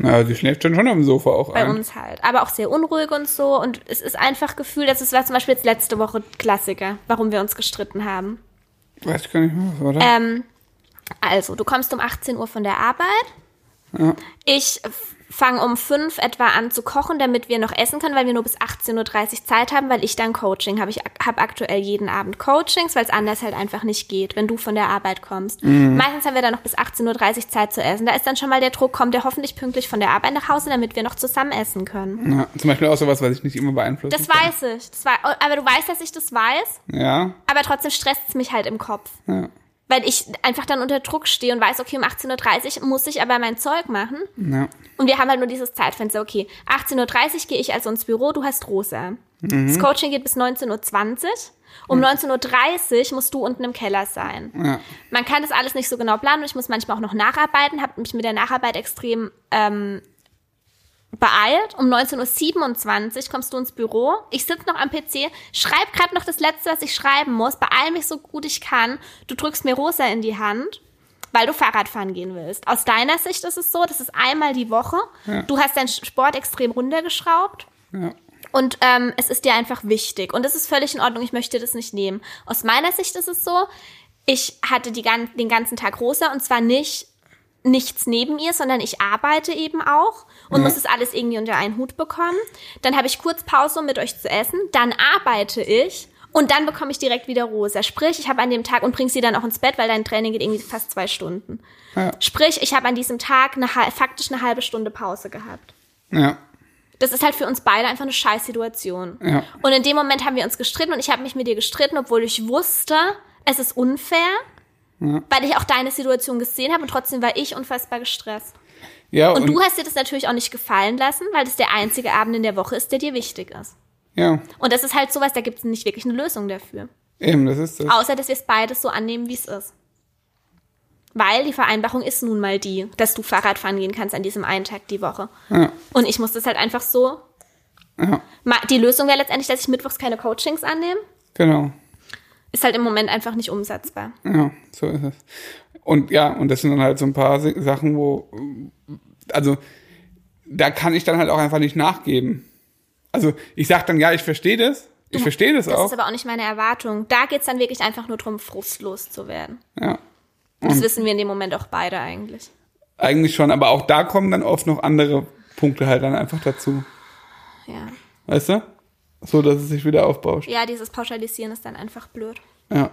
B: Na, die schläft dann schon auf dem Sofa auch
A: Bei
B: ein.
A: uns halt. Aber auch sehr unruhig und so. Und es ist einfach Gefühl, das ist, war zum Beispiel jetzt letzte Woche Klassiker, warum wir uns gestritten haben.
B: Weiß ich gar nicht mehr, oder?
A: Ähm, also, du kommst um 18 Uhr von der Arbeit.
B: Ja.
A: Ich fange um 5 etwa an zu kochen, damit wir noch essen können, weil wir nur bis 18.30 Uhr Zeit haben, weil ich dann Coaching habe. Ich habe aktuell jeden Abend Coachings, weil es anders halt einfach nicht geht, wenn du von der Arbeit kommst. Meistens haben wir dann noch bis 18.30 Uhr Zeit zu essen. Da ist dann schon mal der Druck, kommt der hoffentlich pünktlich von der Arbeit nach Hause, damit wir noch zusammen essen können.
B: ja. Zum Beispiel auch sowas, was ich nicht immer beeinflussen
A: Das
B: kann.
A: weiß ich. Das war, aber du weißt, dass ich das weiß,
B: Ja,
A: aber trotzdem stresst es mich halt im Kopf.
B: ja,
A: Weil ich einfach dann unter Druck stehe und weiß, okay, um 18.30 Uhr muss ich aber mein Zeug machen.
B: ja.
A: Und wir haben halt nur dieses Zeitfenster, okay, 18.30 Uhr gehe ich also ins Büro, du hast Rosa.
B: Mhm.
A: Das Coaching geht bis 19.20 Uhr. Um 19.30 Uhr musst du unten im Keller sein.
B: Ja.
A: Man kann das alles nicht so genau planen und ich muss manchmal auch noch nacharbeiten, habe mich mit der Nacharbeit extrem ähm, beeilt. Um 19.27 Uhr kommst du ins Büro. Ich sitze noch am PC, schreib gerade noch das Letzte, was ich schreiben muss, beeil mich so gut ich kann. Du drückst mir Rosa in die Hand, weil du Fahrradfahren gehen willst. Aus deiner Sicht ist es so, das ist einmal die Woche. Du hast deinen Sport extrem runtergeschraubt.
B: ja.
A: Und ähm, es ist dir einfach wichtig. Und das ist völlig in Ordnung. Ich möchte das nicht nehmen. Aus meiner Sicht ist es so, ich hatte die, den ganzen Tag Rosa und zwar nicht nichts neben ihr, sondern ich arbeite eben auch und
B: Ja.
A: muss das alles irgendwie unter einen Hut bekommen. Dann habe ich kurz Pause, um mit euch zu essen. Dann arbeite ich und dann bekomme ich direkt wieder Rosa. Sprich, ich habe an dem Tag und bringe sie dann auch ins Bett, weil dein Training geht irgendwie fast zwei Stunden.
B: Ja.
A: Sprich, ich habe an diesem Tag eine, faktisch eine halbe Stunde Pause gehabt.
B: ja.
A: Das ist halt für uns beide einfach eine scheiß Situation.
B: Ja.
A: Und in dem Moment haben wir uns gestritten und ich habe mich mit dir gestritten, obwohl ich wusste, es ist unfair, weil ich auch deine Situation gesehen habe und trotzdem war ich unfassbar gestresst.
B: Ja,
A: Und,
B: und,
A: du hast dir das natürlich auch nicht gefallen lassen, weil das der einzige Abend in der Woche ist, der dir wichtig ist.
B: ja,
A: Und das ist halt sowas, da gibt es nicht wirklich eine Lösung dafür.
B: eben, das ist das.
A: Außer, dass wir es beides so annehmen, wie es ist. Weil die Vereinbarung ist nun mal die, dass du Fahrradfahren gehen kannst an diesem einen Tag die Woche.
B: Ja,
A: Und ich muss das halt einfach so
B: ja,
A: Die Lösung wäre letztendlich, dass ich mittwochs keine Coachings annehme.
B: genau.
A: Ist halt im Moment einfach nicht umsetzbar.
B: Ja, so ist es. Und ja, und das sind dann halt so ein paar Sachen, wo, also, da kann ich dann halt auch einfach nicht nachgeben. Also, ich sag dann, ja, ich verstehe das. Ich verstehe das
A: Das
B: auch.
A: ist aber auch nicht meine Erwartung. Da geht's dann wirklich einfach nur darum, frustlos zu werden.
B: Ja,
A: Und das wissen wir in dem Moment auch beide eigentlich.
B: eigentlich schon. Aber auch da kommen dann oft noch andere Punkte halt dann einfach dazu.
A: Ja.
B: Weißt du? So, dass es sich wieder aufbauscht.
A: Ja, dieses Pauschalisieren ist dann einfach blöd.
B: Ja.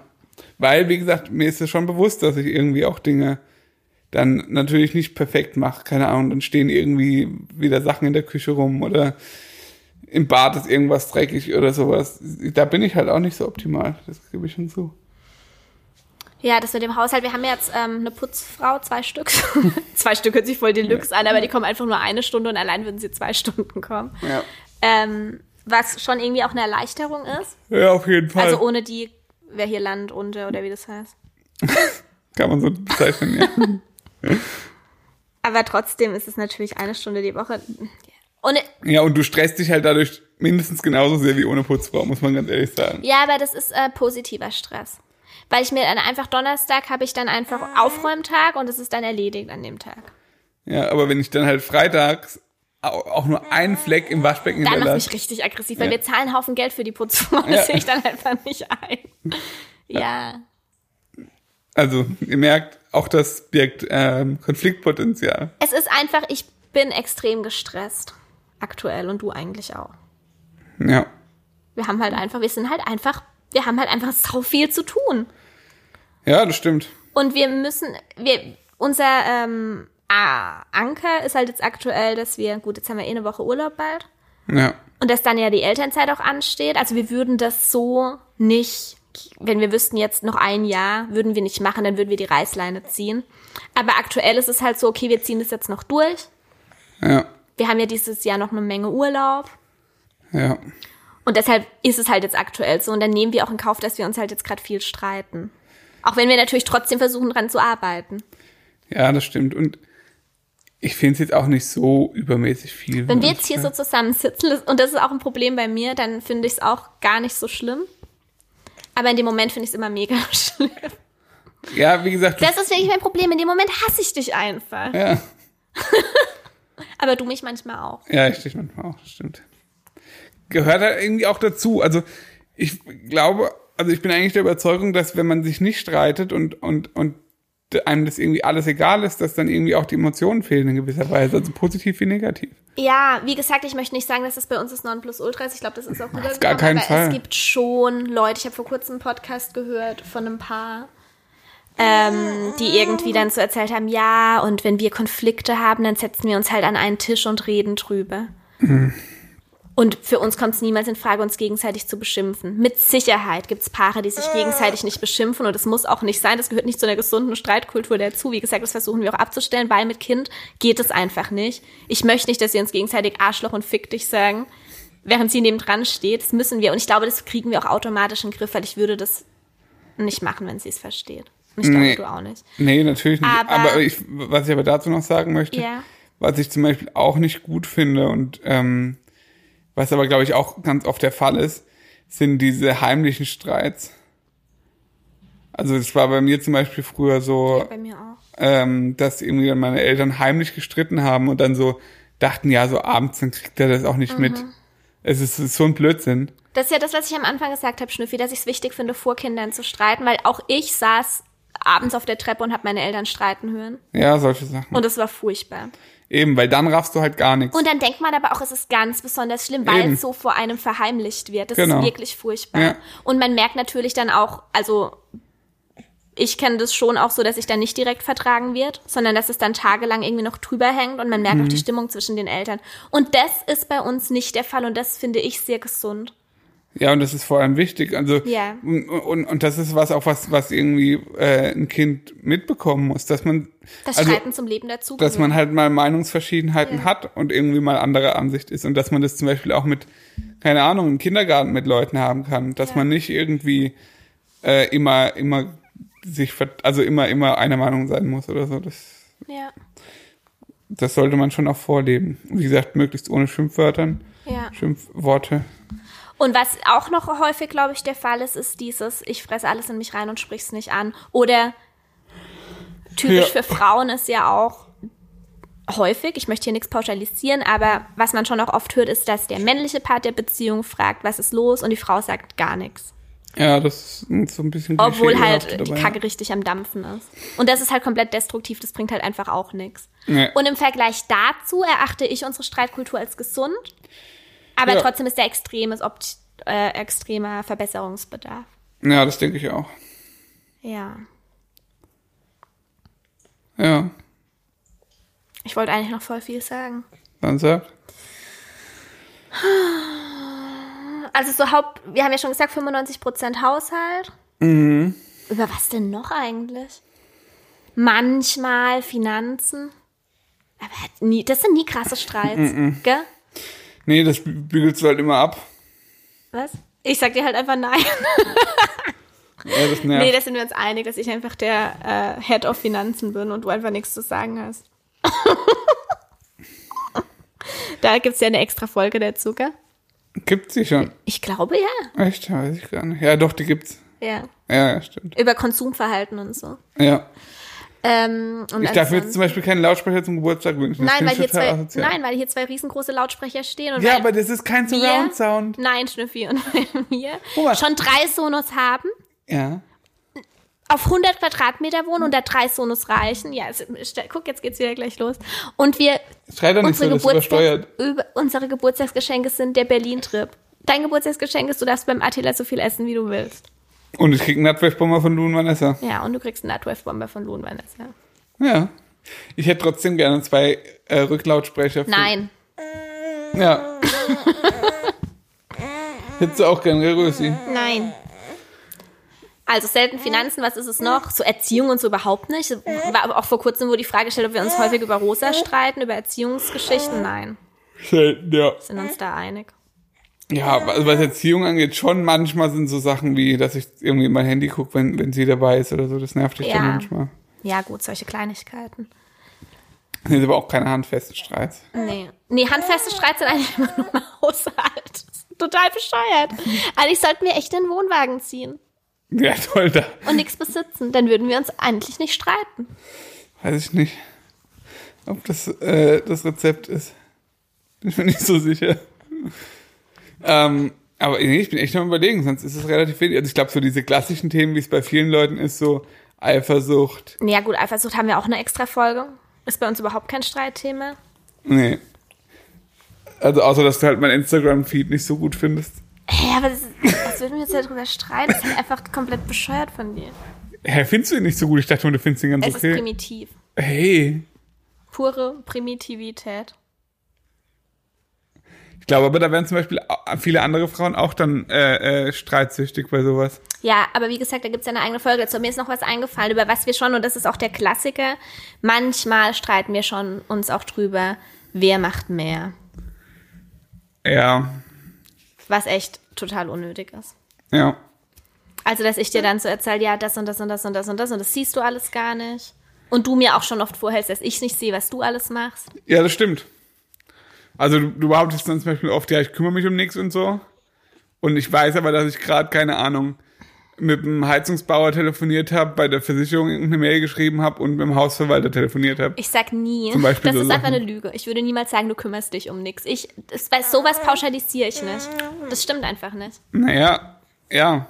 B: Weil, wie gesagt, mir ist es schon bewusst, dass ich irgendwie auch Dinge dann natürlich nicht perfekt mache. Keine Ahnung, dann stehen irgendwie wieder Sachen in der Küche rum oder im Bad ist irgendwas dreckig oder sowas. Da bin ich halt auch nicht so optimal. Das gebe ich schon zu.
A: Ja, das mit dem Haushalt. Wir haben jetzt ähm, eine Putzfrau, zwei Stück. zwei Stück hört sich voll Deluxe an, aber die kommen einfach nur eine Stunde und allein würden sie zwei Stunden kommen.
B: Ja.
A: Ähm, was schon irgendwie auch eine Erleichterung ist.
B: Ja, auf jeden Fall.
A: Also ohne die wäre hier Land unter oder wie das heißt.
B: Kann man so bezeichnen, ja.
A: Aber trotzdem ist es natürlich eine Stunde die Woche. Und,
B: ja, und du stresst dich halt dadurch mindestens genauso sehr wie ohne Putzfrau, muss man ganz ehrlich sagen.
A: ja, aber das ist äh, positiver Stress. Weil ich mir dann einfach Donnerstag habe ich dann einfach Aufräumtag und es ist dann erledigt an dem Tag.
B: Ja, aber wenn ich dann halt freitags auch nur einen Fleck im Waschbecken
A: Dann macht mich richtig aggressiv, weil
B: Ja.
A: wir zahlen einen Haufen Geld für die Putzfrau. Das
B: Ja.
A: sehe ich dann einfach nicht ein. Ja.
B: Also, ihr merkt, auch das birgt ähm, Konfliktpotenzial.
A: Es ist einfach, ich bin extrem gestresst. Aktuell und du eigentlich auch.
B: Ja.
A: Wir haben halt einfach, wir sind halt einfach, wir haben halt einfach so viel zu tun.
B: Ja, das stimmt.
A: Und wir müssen, wir, unser ähm, ah, Anker ist halt jetzt aktuell, dass wir, gut, jetzt haben wir eh eine Woche Urlaub bald.
B: Ja.
A: Und dass dann ja die Elternzeit auch ansteht. Also wir würden das so nicht, wenn wir wüssten jetzt noch ein Jahr, würden wir nicht machen, dann würden wir die Reißleine ziehen. Aber aktuell ist es halt so, okay, wir ziehen das jetzt noch durch.
B: Ja.
A: Wir haben ja dieses Jahr noch eine Menge Urlaub.
B: Ja.
A: Und deshalb ist es halt jetzt aktuell so. Und dann nehmen wir auch in Kauf, dass wir uns halt jetzt gerade viel streiten. Auch wenn wir natürlich trotzdem versuchen, dran zu arbeiten.
B: Ja, das stimmt. Und ich finde es jetzt auch nicht so übermäßig viel.
A: Wenn wir jetzt hier so zusammensitzen, und das ist auch ein Problem bei mir, dann finde ich es auch gar nicht so schlimm. Aber in dem Moment finde ich es immer mega schlimm.
B: Ja, wie gesagt,
A: Das ist wirklich mein Problem. In dem Moment hasse ich dich einfach.
B: ja.
A: Aber du mich manchmal auch.
B: Ja, ich dich manchmal auch, das stimmt. Gehört halt irgendwie auch dazu. Also ich glaube, also ich bin eigentlich der Überzeugung, dass wenn man sich nicht streitet und, und, und einem das irgendwie alles egal ist, dass dann irgendwie auch die Emotionen fehlen in gewisser Weise, also positiv wie negativ.
A: Ja, wie gesagt, ich möchte nicht sagen, dass das bei uns das Nonplusultra ist. Ich glaube, das ist auch rübergekommen.
B: gar keinen
A: aber
B: Fall.
A: es gibt schon Leute, ich habe vor kurzem einen Podcast gehört von einem Paar, ähm, die irgendwie dann so erzählt haben, ja, und wenn wir Konflikte haben, dann setzen wir uns halt an einen Tisch und reden drüber. Und für uns kommt es niemals in Frage, uns gegenseitig zu beschimpfen. Mit Sicherheit gibt es Paare, die sich gegenseitig nicht beschimpfen und das muss auch nicht sein. Das gehört nicht zu einer gesunden Streitkultur dazu. Wie gesagt, das versuchen wir auch abzustellen, weil mit Kind geht es einfach nicht. Ich möchte nicht, dass sie uns gegenseitig Arschloch und Fick dich sagen, während sie neben dran steht. Das müssen wir. Und ich glaube, das kriegen wir auch automatisch in den Griff, weil ich würde das nicht machen, wenn sie es versteht. Und ich glaube,
B: Nee.
A: du auch nicht.
B: Nee, natürlich nicht.
A: Aber-
B: Aber, ich, was ich aber dazu noch sagen möchte,
A: Ja.
B: was ich zum Beispiel auch nicht gut finde und ähm, was aber, glaube ich, auch ganz oft der Fall ist, sind diese heimlichen Streits. Also das war bei mir zum Beispiel früher so,
A: Bei mir auch.
B: ähm, dass irgendwie dann meine Eltern heimlich gestritten haben und dann so dachten, ja, so abends, dann kriegt er das auch nicht mit. Es ist, es ist so ein Blödsinn.
A: Das ist ja das, was ich am Anfang gesagt habe, Schnüffi, dass ich es wichtig finde, vor Kindern zu streiten, weil auch ich saß abends auf der Treppe und habe meine Eltern streiten hören.
B: Ja, solche Sachen.
A: Und es war furchtbar.
B: Eben, weil dann raffst du halt gar nichts.
A: Und dann denkt man aber auch, es ist ganz besonders schlimm, weil
B: Eben.
A: es so vor einem verheimlicht wird. Das
B: Genau.
A: ist wirklich furchtbar.
B: Ja.
A: Und man merkt natürlich dann auch, also ich kenne das schon auch so, dass sich dann nicht direkt vertragen wird, sondern dass es dann tagelang irgendwie noch drüber hängt und man merkt
B: Mhm.
A: auch die Stimmung zwischen den Eltern. Und das ist bei uns nicht der Fall und das finde ich sehr gesund.
B: Ja, und das ist vor allem wichtig. Also
A: Ja.
B: und, und, und das ist was auch was, was irgendwie äh, ein Kind mitbekommen muss, dass man
A: Das
B: also,
A: Streiten zum Leben dazu.
B: dass man halt mal Meinungsverschiedenheiten
A: Ja.
B: hat und irgendwie mal andere Ansicht ist und dass man das zum Beispiel auch mit, keine Ahnung, im Kindergarten mit Leuten haben kann, dass
A: Ja.
B: man nicht irgendwie äh, immer, immer sich, also immer, immer einer Meinung sein muss oder so. Das,
A: ja,
B: das sollte man schon auch vorleben. Wie gesagt, möglichst ohne Schimpfwörtern,
A: ja.
B: Schimpfworte.
A: Und was auch noch häufig, glaube ich, der Fall ist, ist dieses, ich fresse alles in mich rein und sprich's nicht an. Oder typisch
B: Ja.
A: für Frauen ist ja auch häufig, ich möchte hier nichts pauschalisieren, aber was man schon auch oft hört, ist, dass der männliche Part der Beziehung fragt, was ist los, und die Frau sagt gar nichts.
B: Ja, das ist so ein bisschen
A: Obwohl halt die. Kacke richtig am Dampfen ist. Und das ist halt komplett destruktiv, das bringt halt einfach auch nichts.
B: Nee.
A: Und im Vergleich dazu erachte ich unsere Streitkultur als gesund, aber
B: Ja.
A: trotzdem ist der extremes, opt äh, extremer Verbesserungsbedarf.
B: Ja, das denke ich auch.
A: Ja.
B: Ja,
A: Ich wollte eigentlich noch voll viel sagen.
B: dann sag.
A: Also so Haupt, wir haben ja schon gesagt, 95% Haushalt. Über was denn noch eigentlich? Manchmal Finanzen. Aber nie, das sind nie krasse Streits, gell?
B: Nee, das bügelst du halt immer ab.
A: Was? Ich sag dir halt einfach nein.
B: Ja, das nervt.
A: Nee, da sind wir uns einig, dass ich einfach der äh, Head of Finanzen bin und du einfach nichts zu sagen hast. da gibt's ja eine extra Folge dazu, gell?
B: Gibt's die schon?
A: Ich glaube ja.
B: Echt? Weiß ich gar nicht. Ja, doch, die gibt's.
A: Ja.
B: Ja, ja, stimmt.
A: Über Konsumverhalten und so.
B: Ja.
A: Ähm,
B: Ich darf mir jetzt zum Beispiel keinen Lautsprecher zum Geburtstag wünschen.
A: Nein, weil hier zwei,
B: asozial.
A: nein, weil hier zwei riesengroße Lautsprecher stehen und
B: Ja, aber das ist kein Surround-Sound.
A: Nein, Schnüffi und weil wir schon drei Sonos haben,
B: Ja.
A: auf 100 Quadratmeter wohnen und da drei Sonos reichen. Ja, stell- guck, jetzt geht's wieder gleich los. Und wir
B: Schrei doch nicht so,
A: unsere,
B: übersteuert.
A: Geburtstags, über, unsere Geburtstagsgeschenke sind der Berlin-Trip. Dein Geburtstagsgeschenk ist, du darfst beim Attila so viel essen, wie du willst.
B: Und ich krieg einen Nutwave-Bomber von und Vanessa.
A: Ja, und du kriegst einen Nutwave-Bomber von Lohn Vanessa.
B: Ja. Ich hätte trotzdem gerne zwei äh, Rücklautsprecher. Für,
A: Nein.
B: Ja. Hättest du auch gerne, Rösi?
A: Nein. Also selten Finanzen, was ist es noch? So Erziehung und so überhaupt nicht. War aber auch vor kurzem, wo die Frage stellt, ob wir uns häufig über Rosa streiten, über Erziehungsgeschichten. Nein,
B: Selten, ja.
A: sind uns da einig.
B: Ja, also was Erziehung angeht, schon manchmal sind so Sachen wie, dass ich irgendwie in mein Handy gucke, wenn, wenn sie dabei ist oder so. Das nervt dich
A: Ja.
B: dann manchmal.
A: Ja, gut, solche Kleinigkeiten.
B: Das sind aber auch keine handfesten Streits.
A: Nee. Nee, handfeste Streits sind eigentlich immer nur im Haushalt. Das ist total bescheuert. Eigentlich sollten wir echt den Wohnwagen ziehen
B: Ja, toll, da
A: und nichts besitzen. Dann würden wir uns eigentlich nicht streiten.
B: weiß ich nicht, ob das äh, das Rezept ist. Bin ich mir nicht so sicher. Ähm, aber nee, ich bin echt am überlegen, sonst ist es relativ wenig. Also ich glaube, so diese klassischen Themen, wie es bei vielen Leuten ist, so Eifersucht.
A: Ja gut, Eifersucht haben wir auch eine extra Folge. Ist bei uns überhaupt kein Streitthema.
B: Nee. Also außer, dass du halt mein Instagram-Feed nicht so gut findest.
A: Hä, aber das, was würden wir jetzt darüber streiten? Das ist halt einfach komplett bescheuert von dir.
B: Hä, findest du ihn nicht so gut? Ich dachte, du findest ihn ganz
A: Es ist
B: okay.
A: primitiv.
B: Hey.
A: Pure Primitivität.
B: Ich glaube aber, da wären zum Beispiel viele andere Frauen auch dann äh, äh, streitsüchtig bei sowas.
A: Ja, aber wie gesagt, da gibt's ja eine eigene Folge dazu. Mir ist noch was eingefallen, über was wir schon, und das ist auch der Klassiker, manchmal streiten wir schon uns auch drüber, wer macht mehr.
B: Ja,
A: Was echt total unnötig ist.
B: ja.
A: Also, dass ich dir dann so erzähle, ja, das und das und das und das und das und das siehst du alles gar nicht. Und du mir auch schon oft vorhältst, dass ich nicht sehe, was du alles machst.
B: Ja, das stimmt. Also du, du behauptest dann zum Beispiel oft, ja, ich kümmere mich um nichts und so. Und ich weiß aber, dass ich gerade, keine Ahnung, mit dem Heizungsbauer telefoniert habe, bei der Versicherung irgendeine Mail geschrieben habe und mit dem Hausverwalter telefoniert habe.
A: Ich sag nie.
B: Zum Beispiel
A: das
B: so
A: ist einfach
B: Sachen.
A: eine Lüge. Ich würde niemals sagen, du kümmerst dich um nichts. Ich, das, sowas pauschalisiere ich nicht. Das stimmt einfach nicht.
B: Naja, ja.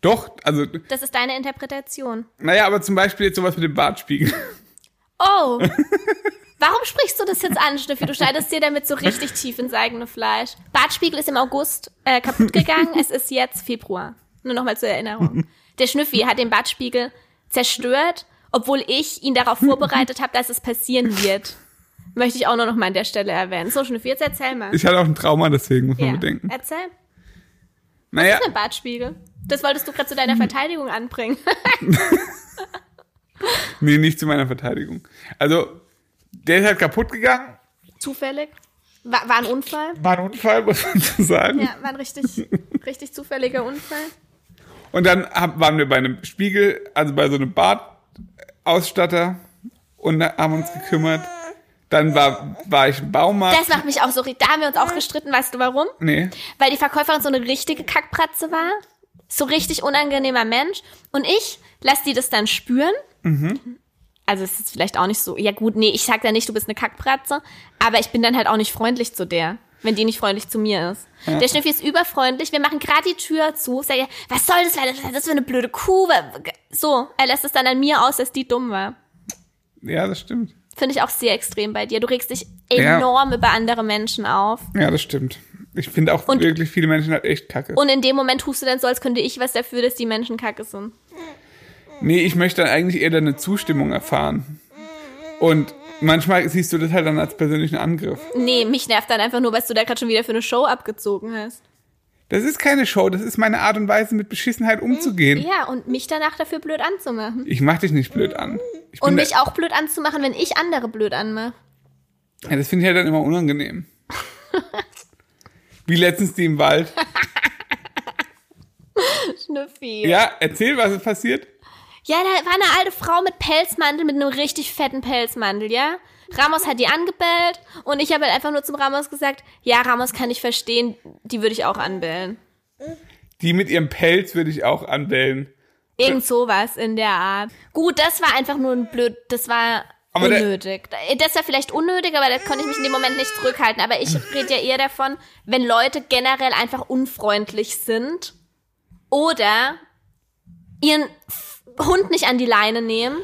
B: Doch, also,
A: Das ist deine Interpretation.
B: naja, aber zum Beispiel jetzt sowas mit dem Bartspiegel.
A: Oh! Warum sprichst du das jetzt an, Schnüffi? Du schneidest dir damit so richtig tief ins eigene Fleisch. Bartspiegel ist im August äh, kaputt gegangen. Es ist jetzt Februar. Nur nochmal zur Erinnerung. Der Schnüffi hat den Bartspiegel zerstört, obwohl ich ihn darauf vorbereitet habe, dass es passieren wird. Möchte ich auch nur noch mal an der Stelle erwähnen. So, Schnüffi, jetzt erzähl mal.
B: Ich hatte auch ein Trauma, deswegen muss man
A: ja.
B: bedenken.
A: Erzähl.
B: Naja,
A: Was ist ein Bartspiegel? Das wolltest du gerade zu deiner Verteidigung anbringen.
B: nee, nicht zu meiner Verteidigung. Also, der ist halt kaputt gegangen.
A: Zufällig. War, war ein Unfall.
B: War ein Unfall, muss man so sagen.
A: Ja, war ein richtig, richtig zufälliger Unfall.
B: Und dann hab, waren wir bei einem Spiegel, also bei so einem Badausstatter und haben uns gekümmert. Dann war, war ich im Baumarkt.
A: Das macht mich auch so. Da haben wir uns auch gestritten, weißt du warum?
B: nee.
A: Weil die Verkäuferin so eine richtige Kackpratze war. So richtig unangenehmer Mensch. Und ich lass die das dann spüren. Also es ist vielleicht auch nicht so, ja gut, nee, ich sag ja nicht, du bist eine Kackpratze, aber ich bin dann halt auch nicht freundlich zu der, wenn die nicht freundlich zu mir ist. Der Schnüffi ist überfreundlich, wir machen gerade die Tür zu, sag ich, was soll das, was ist das für eine blöde Kuh? So, er lässt es dann an mir aus, dass die dumm war.
B: Ja, das stimmt.
A: Finde ich auch sehr extrem bei dir. Du regst dich
B: Ja.
A: enorm über andere Menschen auf.
B: Ja, das stimmt. Ich finde auch
A: Und-
B: wirklich viele Menschen halt echt kacke.
A: Und in dem Moment tust du dann so, als könnte ich was dafür, dass die Menschen kacke sind.
B: Nee, ich möchte dann eigentlich eher deine Zustimmung erfahren. Und manchmal siehst du das halt dann als persönlichen Angriff.
A: Nee, mich nervt dann einfach nur, was du da gerade schon wieder für eine Show abgezogen hast.
B: Das ist keine Show, das ist meine Art und Weise, mit Beschissenheit umzugehen.
A: Ja, und mich danach dafür blöd anzumachen.
B: Ich mach dich nicht blöd an. Ich
A: Und mich auch blöd anzumachen, wenn ich andere blöd anmache.
B: ja, das finde ich halt dann immer unangenehm. Wie letztens die im Wald.
A: Schnüffi.
B: Ja, erzähl, was ist passiert.
A: Ja, da war eine alte Frau mit Pelzmantel, mit einem richtig fetten Pelzmantel, ja? Ramos hat die angebellt und ich habe halt einfach nur zum Ramos gesagt, ja, Ramos kann ich verstehen, die würde ich auch anbellen.
B: Die mit ihrem Pelz würde ich auch anbellen.
A: Irgend sowas in der Art. Gut, das war einfach nur ein blöd, das war
B: Aber
A: unnötig. Das war vielleicht unnötig, aber da konnte ich mich in dem Moment nicht zurückhalten. Aber ich rede ja eher davon, wenn Leute generell einfach unfreundlich sind oder ihren Hund nicht an die Leine nehmen,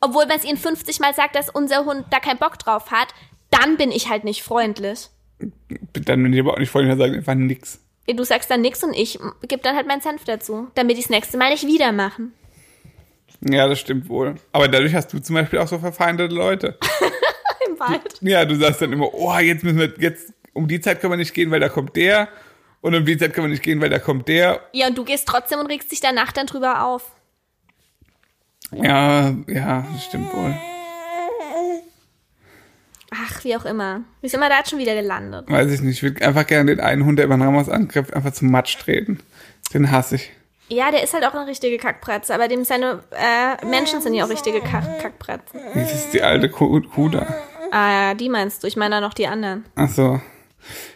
A: obwohl man es ihnen 50 Mal sagt, dass unser Hund da keinen Bock drauf hat, dann bin ich halt nicht freundlich.
B: Dann bin ich aber auch nicht freundlich, dann sage ich einfach nix.
A: Du sagst dann nix und ich gebe dann halt meinen Senf dazu, damit ich das nächste Mal nicht wieder machen.
B: Ja, das stimmt wohl. Aber dadurch hast du zum Beispiel auch so verfeindete Leute.
A: Im Wald.
B: Ja, du sagst dann immer, oh, jetzt müssen wir, jetzt, um die Zeit können wir nicht gehen, weil da kommt der. Und um die Zeit können wir nicht gehen, weil da kommt der.
A: Ja, und du gehst trotzdem und regst dich danach dann drüber auf.
B: Ja, ja, das stimmt wohl.
A: Ach, wie auch immer. Wie sind wir da jetzt schon wieder gelandet?
B: Weiß ich nicht. Ich würde einfach gerne den einen Hund, der über den Ramos angreift, einfach zum Matsch treten. Den hasse ich.
A: Ja, der ist halt auch eine richtige Kackbratze, aber dem seine äh, Menschen sind ja auch richtige Kack Kackbratzen.
B: Das ist die alte Kuh, Kuh da.
A: Ah, ja, die meinst du. Ich meine da noch die anderen.
B: Ach so.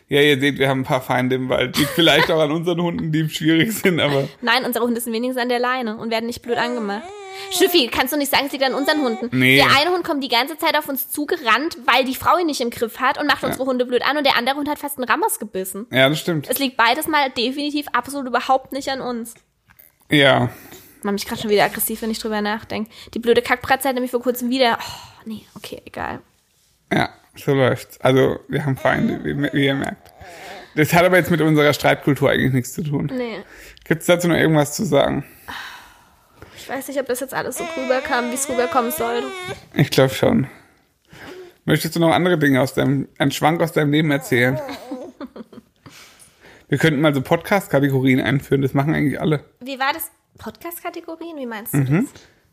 B: Ja, ihr seht, wir haben ein paar Feinde im Wald. Liegt vielleicht auch an unseren Hunden, die schwierig sind, aber
A: Nein, unsere Hunde sind wenigstens an der Leine und werden nicht blöd angemacht. Schnüffi, kannst du nicht sagen, es liegt an unseren Hunden.
B: Nee.
A: Der eine Hund kommt die ganze Zeit auf uns zugerannt, weil die Frau ihn nicht im Griff hat und macht unsere Hunde blöd an und der andere Hund hat fast einen Ramos gebissen.
B: ja, das stimmt.
A: Es liegt beides mal definitiv absolut überhaupt nicht an uns.
B: Ja.
A: Mach mich gerade schon wieder aggressiv, wenn ich drüber nachdenke. Die blöde Kackbratze hat nämlich vor kurzem wieder. Oh, nee, okay, egal.
B: Ja, so läuft's. Also, wir haben Feinde, wie, wie ihr merkt. Das hat aber jetzt mit unserer Streitkultur eigentlich nichts zu tun.
A: Nee.
B: Gibt's dazu noch irgendwas zu sagen?
A: Ich weiß nicht, ob das jetzt alles so rüberkam, wie es rüberkommen sollte.
B: Ich glaube schon. Möchtest du noch andere Dinge aus deinem, einen Schwank aus deinem Leben erzählen? Wir könnten mal so Podcast-Kategorien einführen, das machen eigentlich alle.
A: Wie war das? Podcast-Kategorien? Wie meinst du das?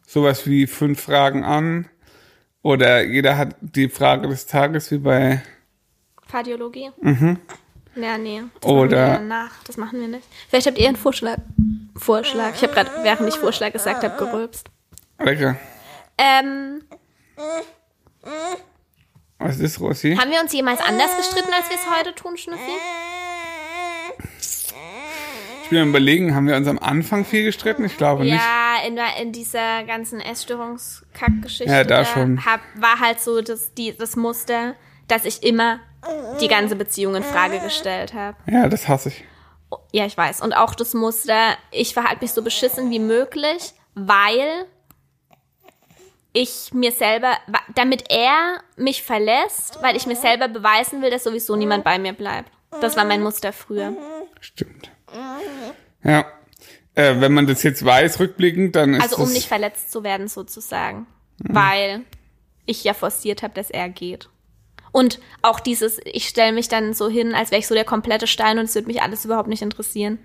B: Sowas wie fünf Fragen an oder jeder hat die Frage des Tages wie bei
A: Kardiologie? Mhm. Ja, nee. Das
B: Oder-
A: nach. Das machen wir nicht. Vielleicht habt ihr einen Vorschlag. Vorschlag. Ich habe gerade, während ich Vorschlag gesagt habe, gerülpst.
B: Lecker.
A: Ähm,
B: Was ist, Rossi?
A: haben wir uns jemals anders gestritten, als wir es heute tun, Schnüffi?
B: Ich bin am überlegen, haben wir uns am Anfang viel gestritten? Ich glaube nicht.
A: Ja, in, der- in dieser ganzen Essstörungskack-Geschichte.
B: Ja, da schon.
A: Hab, war halt so das, die, das Muster, dass ich immer die ganze Beziehung in Frage gestellt habe.
B: Ja, das hasse ich.
A: Ja, ich weiß. Und auch das Muster, ich verhalte mich so beschissen wie möglich, weil ich mir selber, damit er mich verlässt, weil ich mir selber beweisen will, dass sowieso niemand bei mir bleibt. Das war mein Muster früher.
B: Stimmt. Ja. Äh, wenn man das jetzt weiß, rückblickend, dann ist
A: Also um nicht verletzt zu werden sozusagen. Weil ich ja forciert habe, dass er geht. Und auch dieses, ich stelle mich dann so hin, als wäre ich so der komplette Stein und es würde mich alles überhaupt nicht interessieren.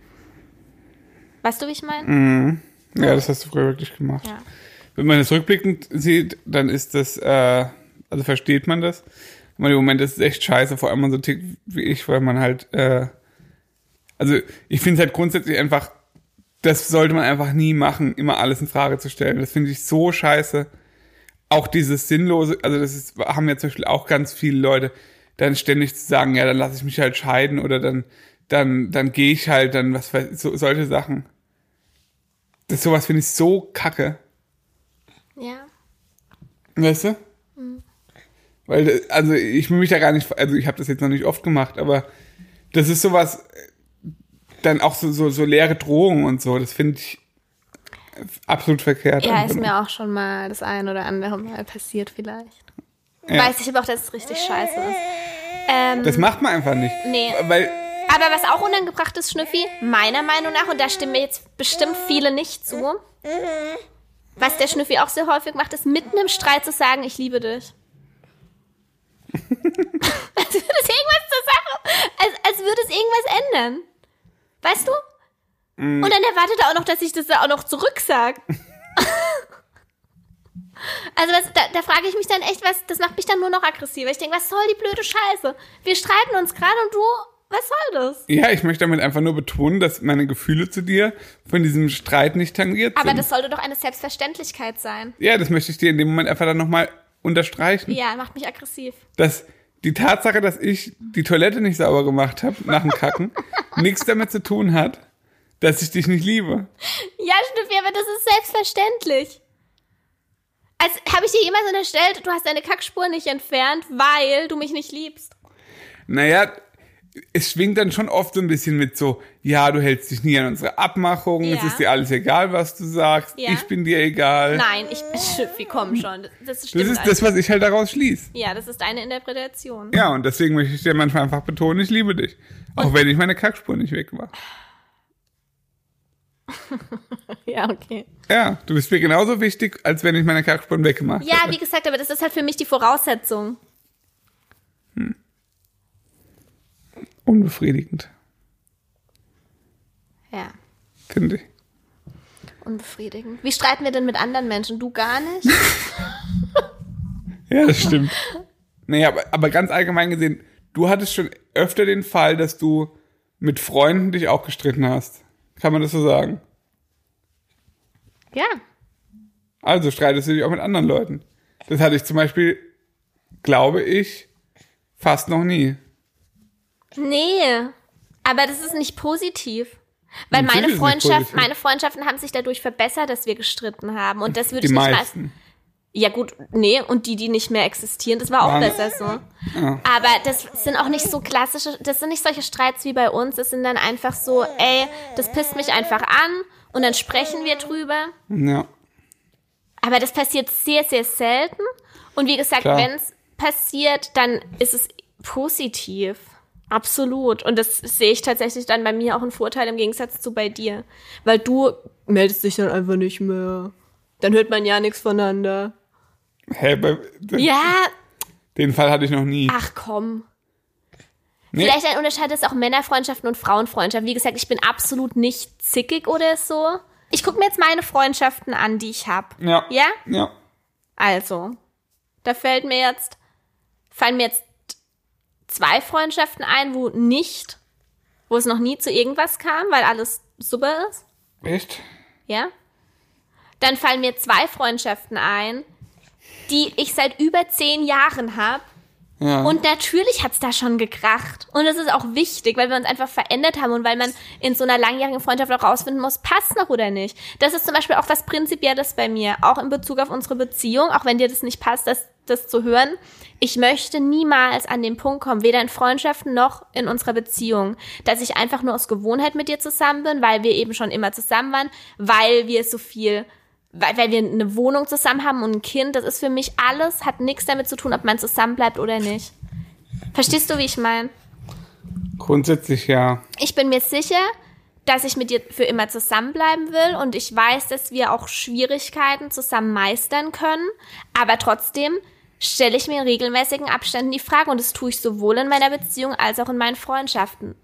A: Weißt du, wie ich meine?
B: Ja, das hast du früher wirklich gemacht.
A: Ja.
B: Wenn man das rückblickend sieht, dann ist das, äh, also versteht man das. Aber im Moment ist es echt scheiße, vor allem man so tickt wie ich, weil man halt, äh, also ich finde es halt grundsätzlich einfach, das sollte man einfach nie machen, immer alles in Frage zu stellen. Das finde ich so scheiße. Auch dieses sinnlose, also das ist, haben ja zum Beispiel auch ganz viele Leute, dann ständig zu sagen, ja, dann lasse ich mich halt scheiden oder dann, dann, dann gehe ich halt, dann was so, solche Sachen. Das sowas finde ich so kacke.
A: Ja.
B: Weißt du? Weil, äh, also ich will mich da gar nicht, also ich habe das jetzt noch nicht oft gemacht, aber das ist sowas, äh, dann auch so, so, so leere Drohungen und so, das finde ich absolut verkehrt.
A: Ja, ist mir auch schon mal das ein oder andere Mal passiert vielleicht.
B: Ja.
A: Weiß ich aber auch, dass es richtig scheiße ist. Ähm,
B: Das macht man einfach nicht.
A: Nee.
B: Weil,
A: aber was auch unangebracht ist, Schnüffi, meiner Meinung nach, und da stimmen mir jetzt bestimmt viele nicht zu, was der Schnüffi auch sehr häufig macht, ist mitten im Streit zu sagen, ich liebe dich. als würde es irgendwas zur Sache, als, als würde es irgendwas ändern. Weißt du? Und dann erwartet er auch noch, dass ich das auch noch zurücksag. also was, da, da frage ich mich dann echt, was, das macht mich dann nur noch aggressiver. Ich denke, was soll die blöde Scheiße? Wir streiten uns gerade und du, was soll das?
B: Ja, ich möchte damit einfach nur betonen, dass meine Gefühle zu dir von diesem Streit nicht tangiert
A: Aber
B: sind.
A: das sollte doch eine Selbstverständlichkeit sein.
B: ja, das möchte ich dir in dem Moment einfach dann nochmal unterstreichen.
A: Ja, macht mich aggressiv.
B: Dass die Tatsache, dass ich die Toilette nicht sauber gemacht habe nach dem Kacken, nichts damit zu tun hat, dass ich dich nicht liebe.
A: Ja, Steffi, aber das ist selbstverständlich. Als habe ich dir jemals unterstellt, du hast deine Kackspur nicht entfernt, weil du mich nicht liebst.
B: Naja, es schwingt dann schon oft so ein bisschen mit so, ja, du hältst dich nie an unsere Abmachungen, es
A: Ja.
B: ist dir alles egal, was du sagst,
A: Ja.
B: ich bin dir egal.
A: Nein, ich Steffi, komm schon. Das, das
B: das
A: stimmt
B: ist das, was ich halt daraus schließe.
A: Ja, das ist deine Interpretation.
B: Ja, und deswegen möchte ich dir manchmal einfach betonen, ich liebe dich. Auch wenn ich meine Kackspur nicht weg war.
A: Ja, okay.
B: Ja, du bist mir genauso wichtig, als wenn ich meine Kackspuren weggemacht
A: Ja,
B: hätte.
A: wie gesagt, aber das ist halt für mich die Voraussetzung.
B: Unbefriedigend,
A: Ja,
B: finde ich.
A: unbefriedigend. Wie streiten wir denn mit anderen Menschen? Du gar nicht?
B: Ja, das stimmt. naja, aber, aber ganz allgemein gesehen, du hattest schon öfter den Fall, dass du mit Freunden dich auch gestritten hast. Kann man das so sagen?
A: ja.
B: Also streitest du dich auch mit anderen Leuten. Das hatte ich zum Beispiel, glaube ich, fast noch nie.
A: Nee, aber das ist nicht positiv. Weil
B: Natürlich
A: meine Freundschaft, meine Freundschaften haben sich dadurch verbessert, dass wir gestritten haben. Und das würde
B: Die
A: ich nicht
B: meisten.
A: mal. Ja, gut, nee, und die, die nicht mehr existieren, das war auch
B: Waren-
A: besser so. Aber das sind auch nicht so klassische, das sind nicht solche Streits wie bei uns. Das sind dann einfach so, ey, das pisst mich einfach an und dann sprechen wir drüber.
B: Ja.
A: Aber das passiert sehr, sehr selten. Und wie gesagt, wenn es passiert, dann ist es positiv. Absolut. Und das sehe ich tatsächlich dann bei mir auch einen Vorteil im Gegensatz zu bei dir. Weil du meldest dich dann einfach nicht mehr. Dann hört man ja nichts voneinander.
B: Hä, bei,
A: Ja,
B: den Fall hatte ich noch nie.
A: ach komm.
B: Nee.
A: Vielleicht ein Unterschied ist auch Männerfreundschaften und Frauenfreundschaften. Wie gesagt, ich bin absolut nicht zickig oder so. Ich gucke mir jetzt meine Freundschaften an, die ich habe.
B: Ja.
A: Ja?
B: Ja.
A: Also, da fällt mir jetzt, fallen mir jetzt zwei Freundschaften ein, wo nicht, wo es noch nie zu irgendwas kam, weil alles super ist.
B: Echt?
A: Ja? Dann fallen mir zwei Freundschaften ein, die ich seit über zehn Jahren habe.
B: Ja.
A: Und natürlich hat's da schon gekracht. Und das ist auch wichtig, weil wir uns einfach verändert haben und weil man in so einer langjährigen Freundschaft auch rausfinden muss, passt noch oder nicht. Das ist zum Beispiel auch was Prinzipielles bei mir, auch in Bezug auf unsere Beziehung, auch wenn dir das nicht passt, das, das zu hören. Ich möchte niemals an den Punkt kommen, weder in Freundschaften noch in unserer Beziehung, dass ich einfach nur aus Gewohnheit mit dir zusammen bin, weil wir eben schon immer zusammen waren, weil wir so viel weil, weil wir eine Wohnung zusammen haben und ein Kind, das ist für mich alles, hat nichts damit zu tun, ob man zusammen bleibt oder nicht. Verstehst du, wie ich meine?
B: Grundsätzlich ja.
A: Ich bin mir sicher, dass ich mit dir für immer zusammenbleiben will und ich weiß, dass wir auch Schwierigkeiten zusammen meistern können, aber trotzdem stelle ich mir in regelmäßigen Abständen die Frage und das tue ich sowohl in meiner Beziehung als auch in meinen Freundschaften.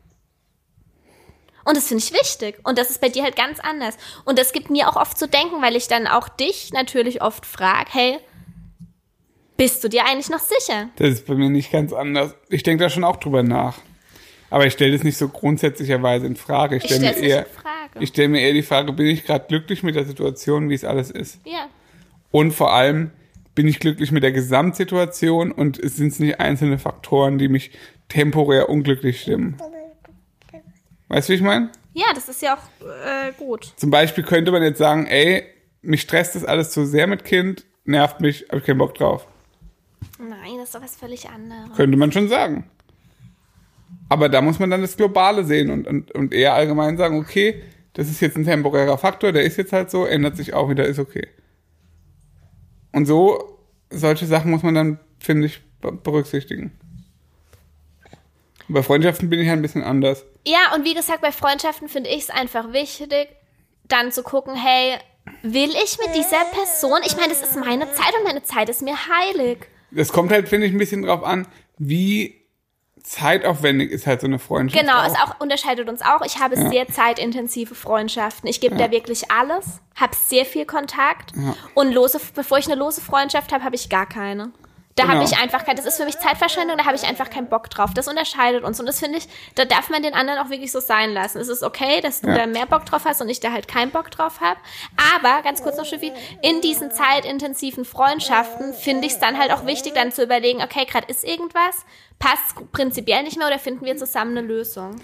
A: Und das finde ich wichtig. Und das ist bei dir halt ganz anders. Und das gibt mir auch oft zu denken, weil ich dann auch dich natürlich oft frage, hey, bist du dir eigentlich noch sicher?
B: Das ist bei mir nicht ganz anders. Ich denke da schon auch drüber nach. Aber ich stelle das nicht so grundsätzlicherweise in Frage. Ich stelle mir
A: stell's nicht
B: eher, ich stelle mir eher die Frage, bin ich gerade glücklich mit der Situation, wie es alles ist?
A: Ja.
B: Und vor allem, bin ich glücklich mit der Gesamtsituation und es sind nicht einzelne Faktoren, die mich temporär unglücklich stimmen. Weißt du, wie ich meine?
A: Ja, das ist ja auch äh, gut.
B: Zum Beispiel könnte man jetzt sagen, ey, mich stresst das alles zu sehr mit Kind, nervt mich, habe ich keinen Bock drauf.
A: Nein, das ist doch was völlig anderes.
B: Könnte man schon sagen. Aber da muss man dann das Globale sehen und, und, und eher allgemein sagen, okay, das ist jetzt ein temporärer Faktor, der ist jetzt halt so, ändert sich auch wieder, ist okay. Und so, solche Sachen muss man dann, finde ich, be- berücksichtigen. Bei Freundschaften bin ich halt ein bisschen anders.
A: Ja, und wie gesagt, bei Freundschaften finde ich es einfach wichtig, dann zu gucken, hey, will ich mit dieser Person, ich meine, das ist meine Zeit und meine Zeit ist mir heilig.
B: Das kommt halt, finde ich, ein bisschen drauf an, wie zeitaufwendig ist halt so eine Freundschaft.
A: Genau,
B: auch.
A: es auch unterscheidet uns auch. Ich habe sehr zeitintensive Freundschaften. Ich gebe da wirklich alles, habe sehr viel Kontakt und lose, bevor ich eine lose Freundschaft habe, habe ich gar keine. Da
B: Genau.
A: habe ich einfach kein, das ist für mich Zeitverschwendung, da habe ich einfach keinen Bock drauf. Das unterscheidet uns und das finde ich, da darf man den anderen auch wirklich so sein lassen. Es ist okay, dass du
B: Ja.
A: da mehr Bock drauf hast und ich da halt keinen Bock drauf habe. Aber ganz kurz noch, Schiffi, in diesen zeitintensiven Freundschaften finde ich es dann halt auch wichtig, dann zu überlegen, okay, gerade ist irgendwas, passt prinzipiell nicht mehr oder finden wir zusammen eine Lösung.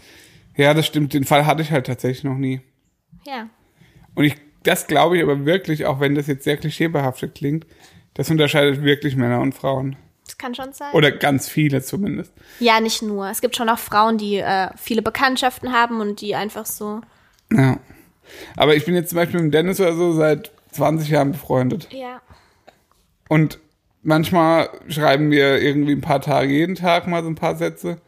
B: Ja, das stimmt. Den Fall hatte ich halt tatsächlich noch nie.
A: Ja.
B: Und ich, das glaube ich aber wirklich, auch wenn das jetzt sehr klischeebehaftet klingt, das unterscheidet wirklich Männer und Frauen.
A: Das kann schon sein.
B: Oder ganz viele zumindest.
A: ja, nicht nur. Es gibt schon auch Frauen, die äh, viele Bekanntschaften haben und die einfach so.
B: Ja. Aber ich bin jetzt zum Beispiel mit Dennis oder so seit 20 Jahren befreundet.
A: Ja.
B: Und manchmal schreiben wir irgendwie ein paar Tage jeden Tag mal so ein paar Sätze.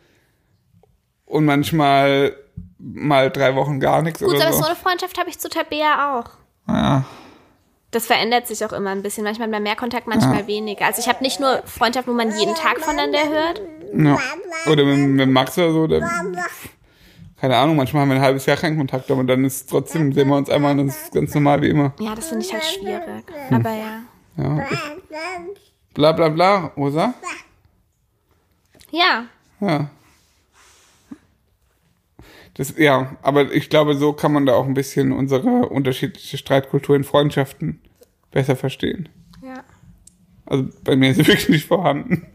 B: Und manchmal mal drei Wochen gar nichts
A: Gut,
B: oder
A: aber
B: so.
A: so eine Freundschaft habe ich zu Tabea auch.
B: Ja.
A: Das verändert sich auch immer ein bisschen. Manchmal hat man mehr Kontakt, manchmal weniger. Also ich habe nicht nur Freundschaften, wo man jeden Tag voneinander hört.
B: ja. Oder mit, mit Max oder so. Der, keine Ahnung, manchmal haben wir ein halbes Jahr keinen Kontakt, aber dann ist trotzdem, sehen wir uns einmal und das ist ganz normal wie immer.
A: Ja, das finde ich halt schwierig. Aber ja.
B: Ja. Bla bla bla, Rosa?
A: Ja.
B: Ja. Das, ja, aber ich glaube, so kann man da auch ein bisschen unsere unterschiedliche Streitkultur in Freundschaften besser verstehen.
A: Ja.
B: Also bei mir ist sie wirklich nicht vorhanden.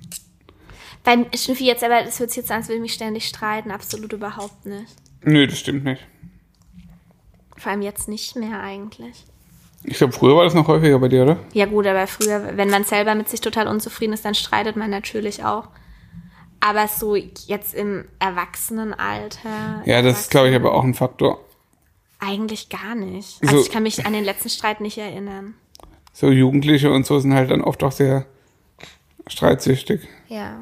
A: Beim Schnüffi jetzt, aber das hört sich jetzt an, als würde ich mich ständig streiten. Absolut überhaupt nicht.
B: Nö, das stimmt nicht.
A: Vor allem jetzt nicht mehr eigentlich.
B: Ich glaube, früher war das noch häufiger bei dir, oder?
A: Ja gut, aber früher, wenn man selber mit sich total unzufrieden ist, dann streitet man natürlich auch. Aber so jetzt im Erwachsenenalter.
B: Ja, das ist, glaube ich, aber auch ein Faktor.
A: Eigentlich gar nicht. Also
B: So-
A: ich kann mich an den letzten Streit nicht erinnern.
B: So Jugendliche und so sind halt dann oft auch sehr streitsüchtig,
A: Ja.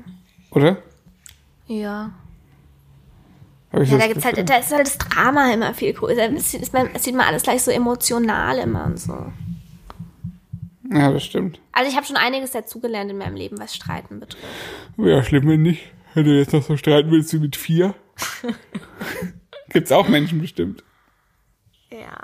B: oder?
A: Ja. Ja, da gibt's halt, da ist halt das Drama immer viel größer. Es sieht, man, sieht man alles gleich so emotional immer und so.
B: Ja, das stimmt.
A: Also ich habe schon einiges dazugelernt in meinem Leben, was Streiten betrifft.
B: Wäre schlimm, nicht. Wenn du jetzt noch so streiten willst wie mit vier. Gibt's auch Menschen bestimmt.
A: Ja.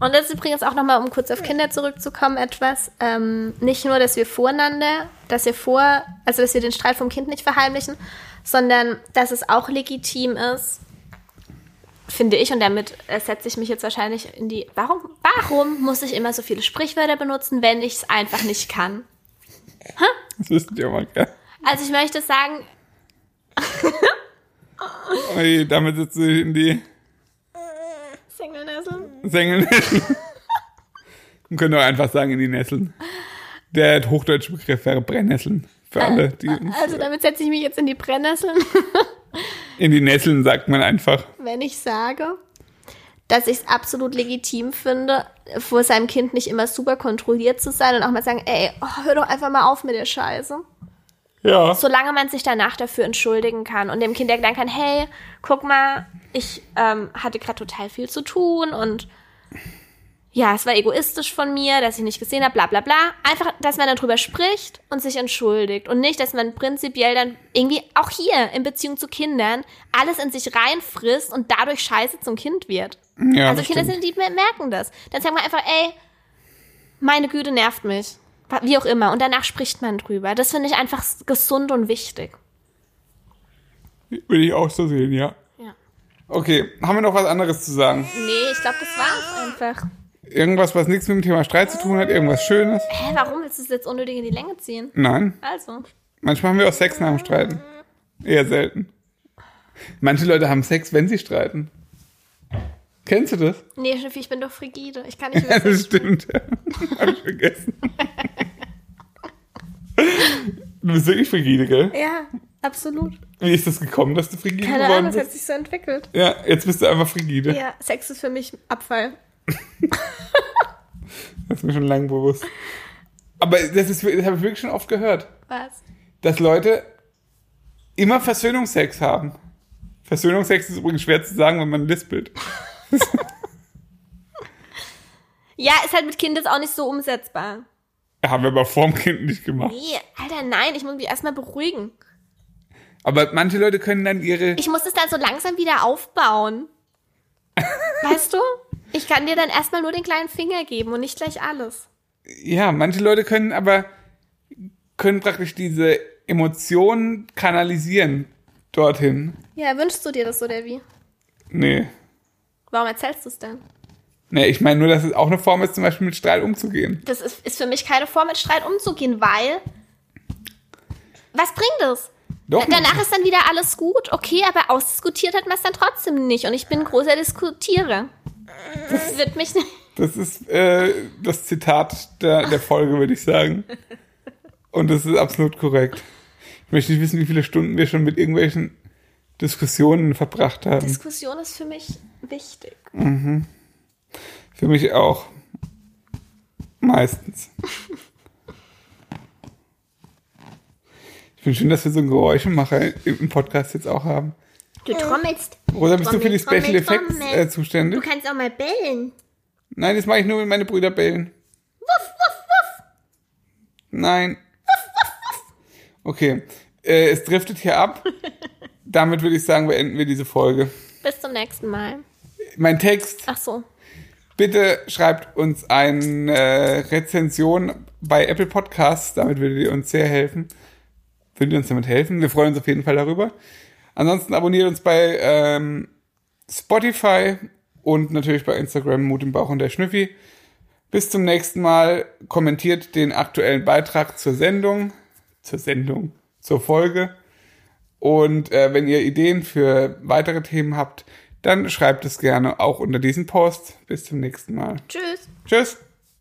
A: Und das ist übrigens auch nochmal, um kurz auf Kinder zurückzukommen, etwas. Ähm, nicht nur, dass wir voreinander, dass wir vor, also dass wir den Streit vom Kind nicht verheimlichen, sondern dass es auch legitim ist, finde ich, und damit setze ich mich jetzt wahrscheinlich in die. Warum, warum muss ich immer so viele Sprichwörter benutzen, wenn ich es einfach nicht kann?
B: Das wissen die auch mal, gell?
A: Also ich möchte sagen,
B: Ui, damit sitzt du in die
A: Single-Nesseln.
B: Sengelnesseln. Man könnte auch einfach sagen, in die Nesseln. Der hochdeutsche Begriff wäre Brennnesseln. Für alle, die uns,
A: Also damit setze ich mich jetzt in die Brennnesseln.
B: in die Nesseln sagt man einfach.
A: wenn ich sage, dass ich es absolut legitim finde, vor seinem Kind nicht immer super kontrolliert zu sein und auch mal sagen, ey, oh, hör doch einfach mal auf mit der Scheiße.
B: Ja.
A: Solange man sich danach dafür entschuldigen kann und dem Kind erklären kann, hey, guck mal, ich ähm, hatte gerade total viel zu tun und ja, es war egoistisch von mir, dass ich nicht gesehen habe, bla bla bla. Einfach, dass man darüber spricht und sich entschuldigt. Und nicht, dass man prinzipiell dann irgendwie auch hier in Beziehung zu Kindern alles in sich reinfrisst und dadurch scheiße zum Kind wird.
B: ja
A: also Kinder sind, die merken das. Dann sagt man einfach, ey, meine Güte nervt mich. Wie auch immer. Und danach spricht man drüber. Das finde ich einfach gesund und wichtig.
B: Würde ich auch so sehen, ja.
A: Ja.
B: Okay, haben wir noch was anderes zu sagen?
A: Nee, ich glaube, das war's einfach.
B: Irgendwas, was nichts mit dem Thema Streit zu tun hat? Irgendwas Schönes?
A: Hä, warum willst du es jetzt unnötig in die Länge ziehen?
B: Nein.
A: Also.
B: Manchmal haben wir auch Sex nach dem Streiten. Eher selten. Manche Leute haben Sex, wenn sie streiten. Kennst du das?
A: Nee, Schiffi, ich bin doch frigide. Ich kann nicht
B: Ja,
A: wirklich.
B: das stimmt. Ja. Hab ich vergessen. Du bist wirklich frigide, gell?
A: ja, absolut.
B: Wie ist das gekommen, dass du frigide
A: Keine
B: geworden
A: Ahnung, es hat
B: bist?
A: sich so entwickelt.
B: Ja, jetzt bist du einfach frigide.
A: Ja, Sex ist für mich Abfall.
B: Das ist mir schon lange bewusst. Aber das, ist, das habe ich wirklich schon oft gehört,
A: Was?
B: dass Leute immer Versöhnungsex haben. Versöhnungsex ist übrigens schwer zu sagen, wenn man lispelt.
A: Ja, ist halt mit Kind jetzt auch nicht so umsetzbar.
B: Haben wir aber vorm Kind nicht gemacht.
A: Nee, Alter, nein, ich muss mich erstmal beruhigen.
B: Aber manche Leute können dann ihre.
A: Ich muss es dann so langsam wieder aufbauen. weißt du? Ich kann dir dann erstmal nur den kleinen Finger geben und nicht gleich alles.
B: Ja, manche Leute können aber können praktisch diese Emotionen kanalisieren dorthin.
A: Ja, wünschst du dir das oder wie?
B: Nee.
A: Warum erzählst du es denn?
B: Nee, ich meine nur, dass es auch eine Form ist, zum Beispiel mit Streit umzugehen.
A: Das ist, ist für mich keine Form, mit Streit umzugehen, weil. Was bringt es?
B: Doch,
A: Danach ist dann wieder alles gut, okay, aber ausdiskutiert hat man es dann trotzdem nicht. Und ich bin ein großer Diskutierer. Das wird mich nicht.
B: Das ist äh, das Zitat der, der Folge, würde ich sagen. Und das ist absolut korrekt. Ich möchte nicht wissen, wie viele Stunden wir schon mit irgendwelchen Diskussionen verbracht haben.
A: Diskussion ist für mich wichtig.
B: Für mich auch. Meistens. Ich finde schön, dass wir so einen Geräuschemacher im Podcast jetzt auch haben.
A: Du trommelst.
B: Rosa, bist du für die
A: Trommel,
B: Special
A: Trommel,
B: Effects
A: Trommel.
B: äh, zuständig?
A: Du kannst auch mal bellen.
B: Nein, das mache ich nur, wenn meine Brüder bellen. Nein. Okay. Äh, es driftet hier ab. Damit würde ich sagen, beenden wir diese Folge.
A: Bis zum nächsten Mal.
B: Mein Text.
A: Ach so.
B: Bitte schreibt uns eine äh, Rezension bei Apple Podcasts. Damit würdet ihr uns sehr helfen. Würdet ihr uns damit helfen? Wir freuen uns auf jeden Fall darüber. Ansonsten abonniert uns bei ähm, Spotify und natürlich bei Instagram Mut im Bauch und der Schnüffi. Bis zum nächsten Mal. Kommentiert den aktuellen Beitrag zur Sendung. Zur Sendung. Zur Folge. Und äh, wenn ihr Ideen für weitere Themen habt, dann schreibt es gerne auch unter diesen Post. Bis zum nächsten Mal.
A: Tschüss.
B: Tschüss.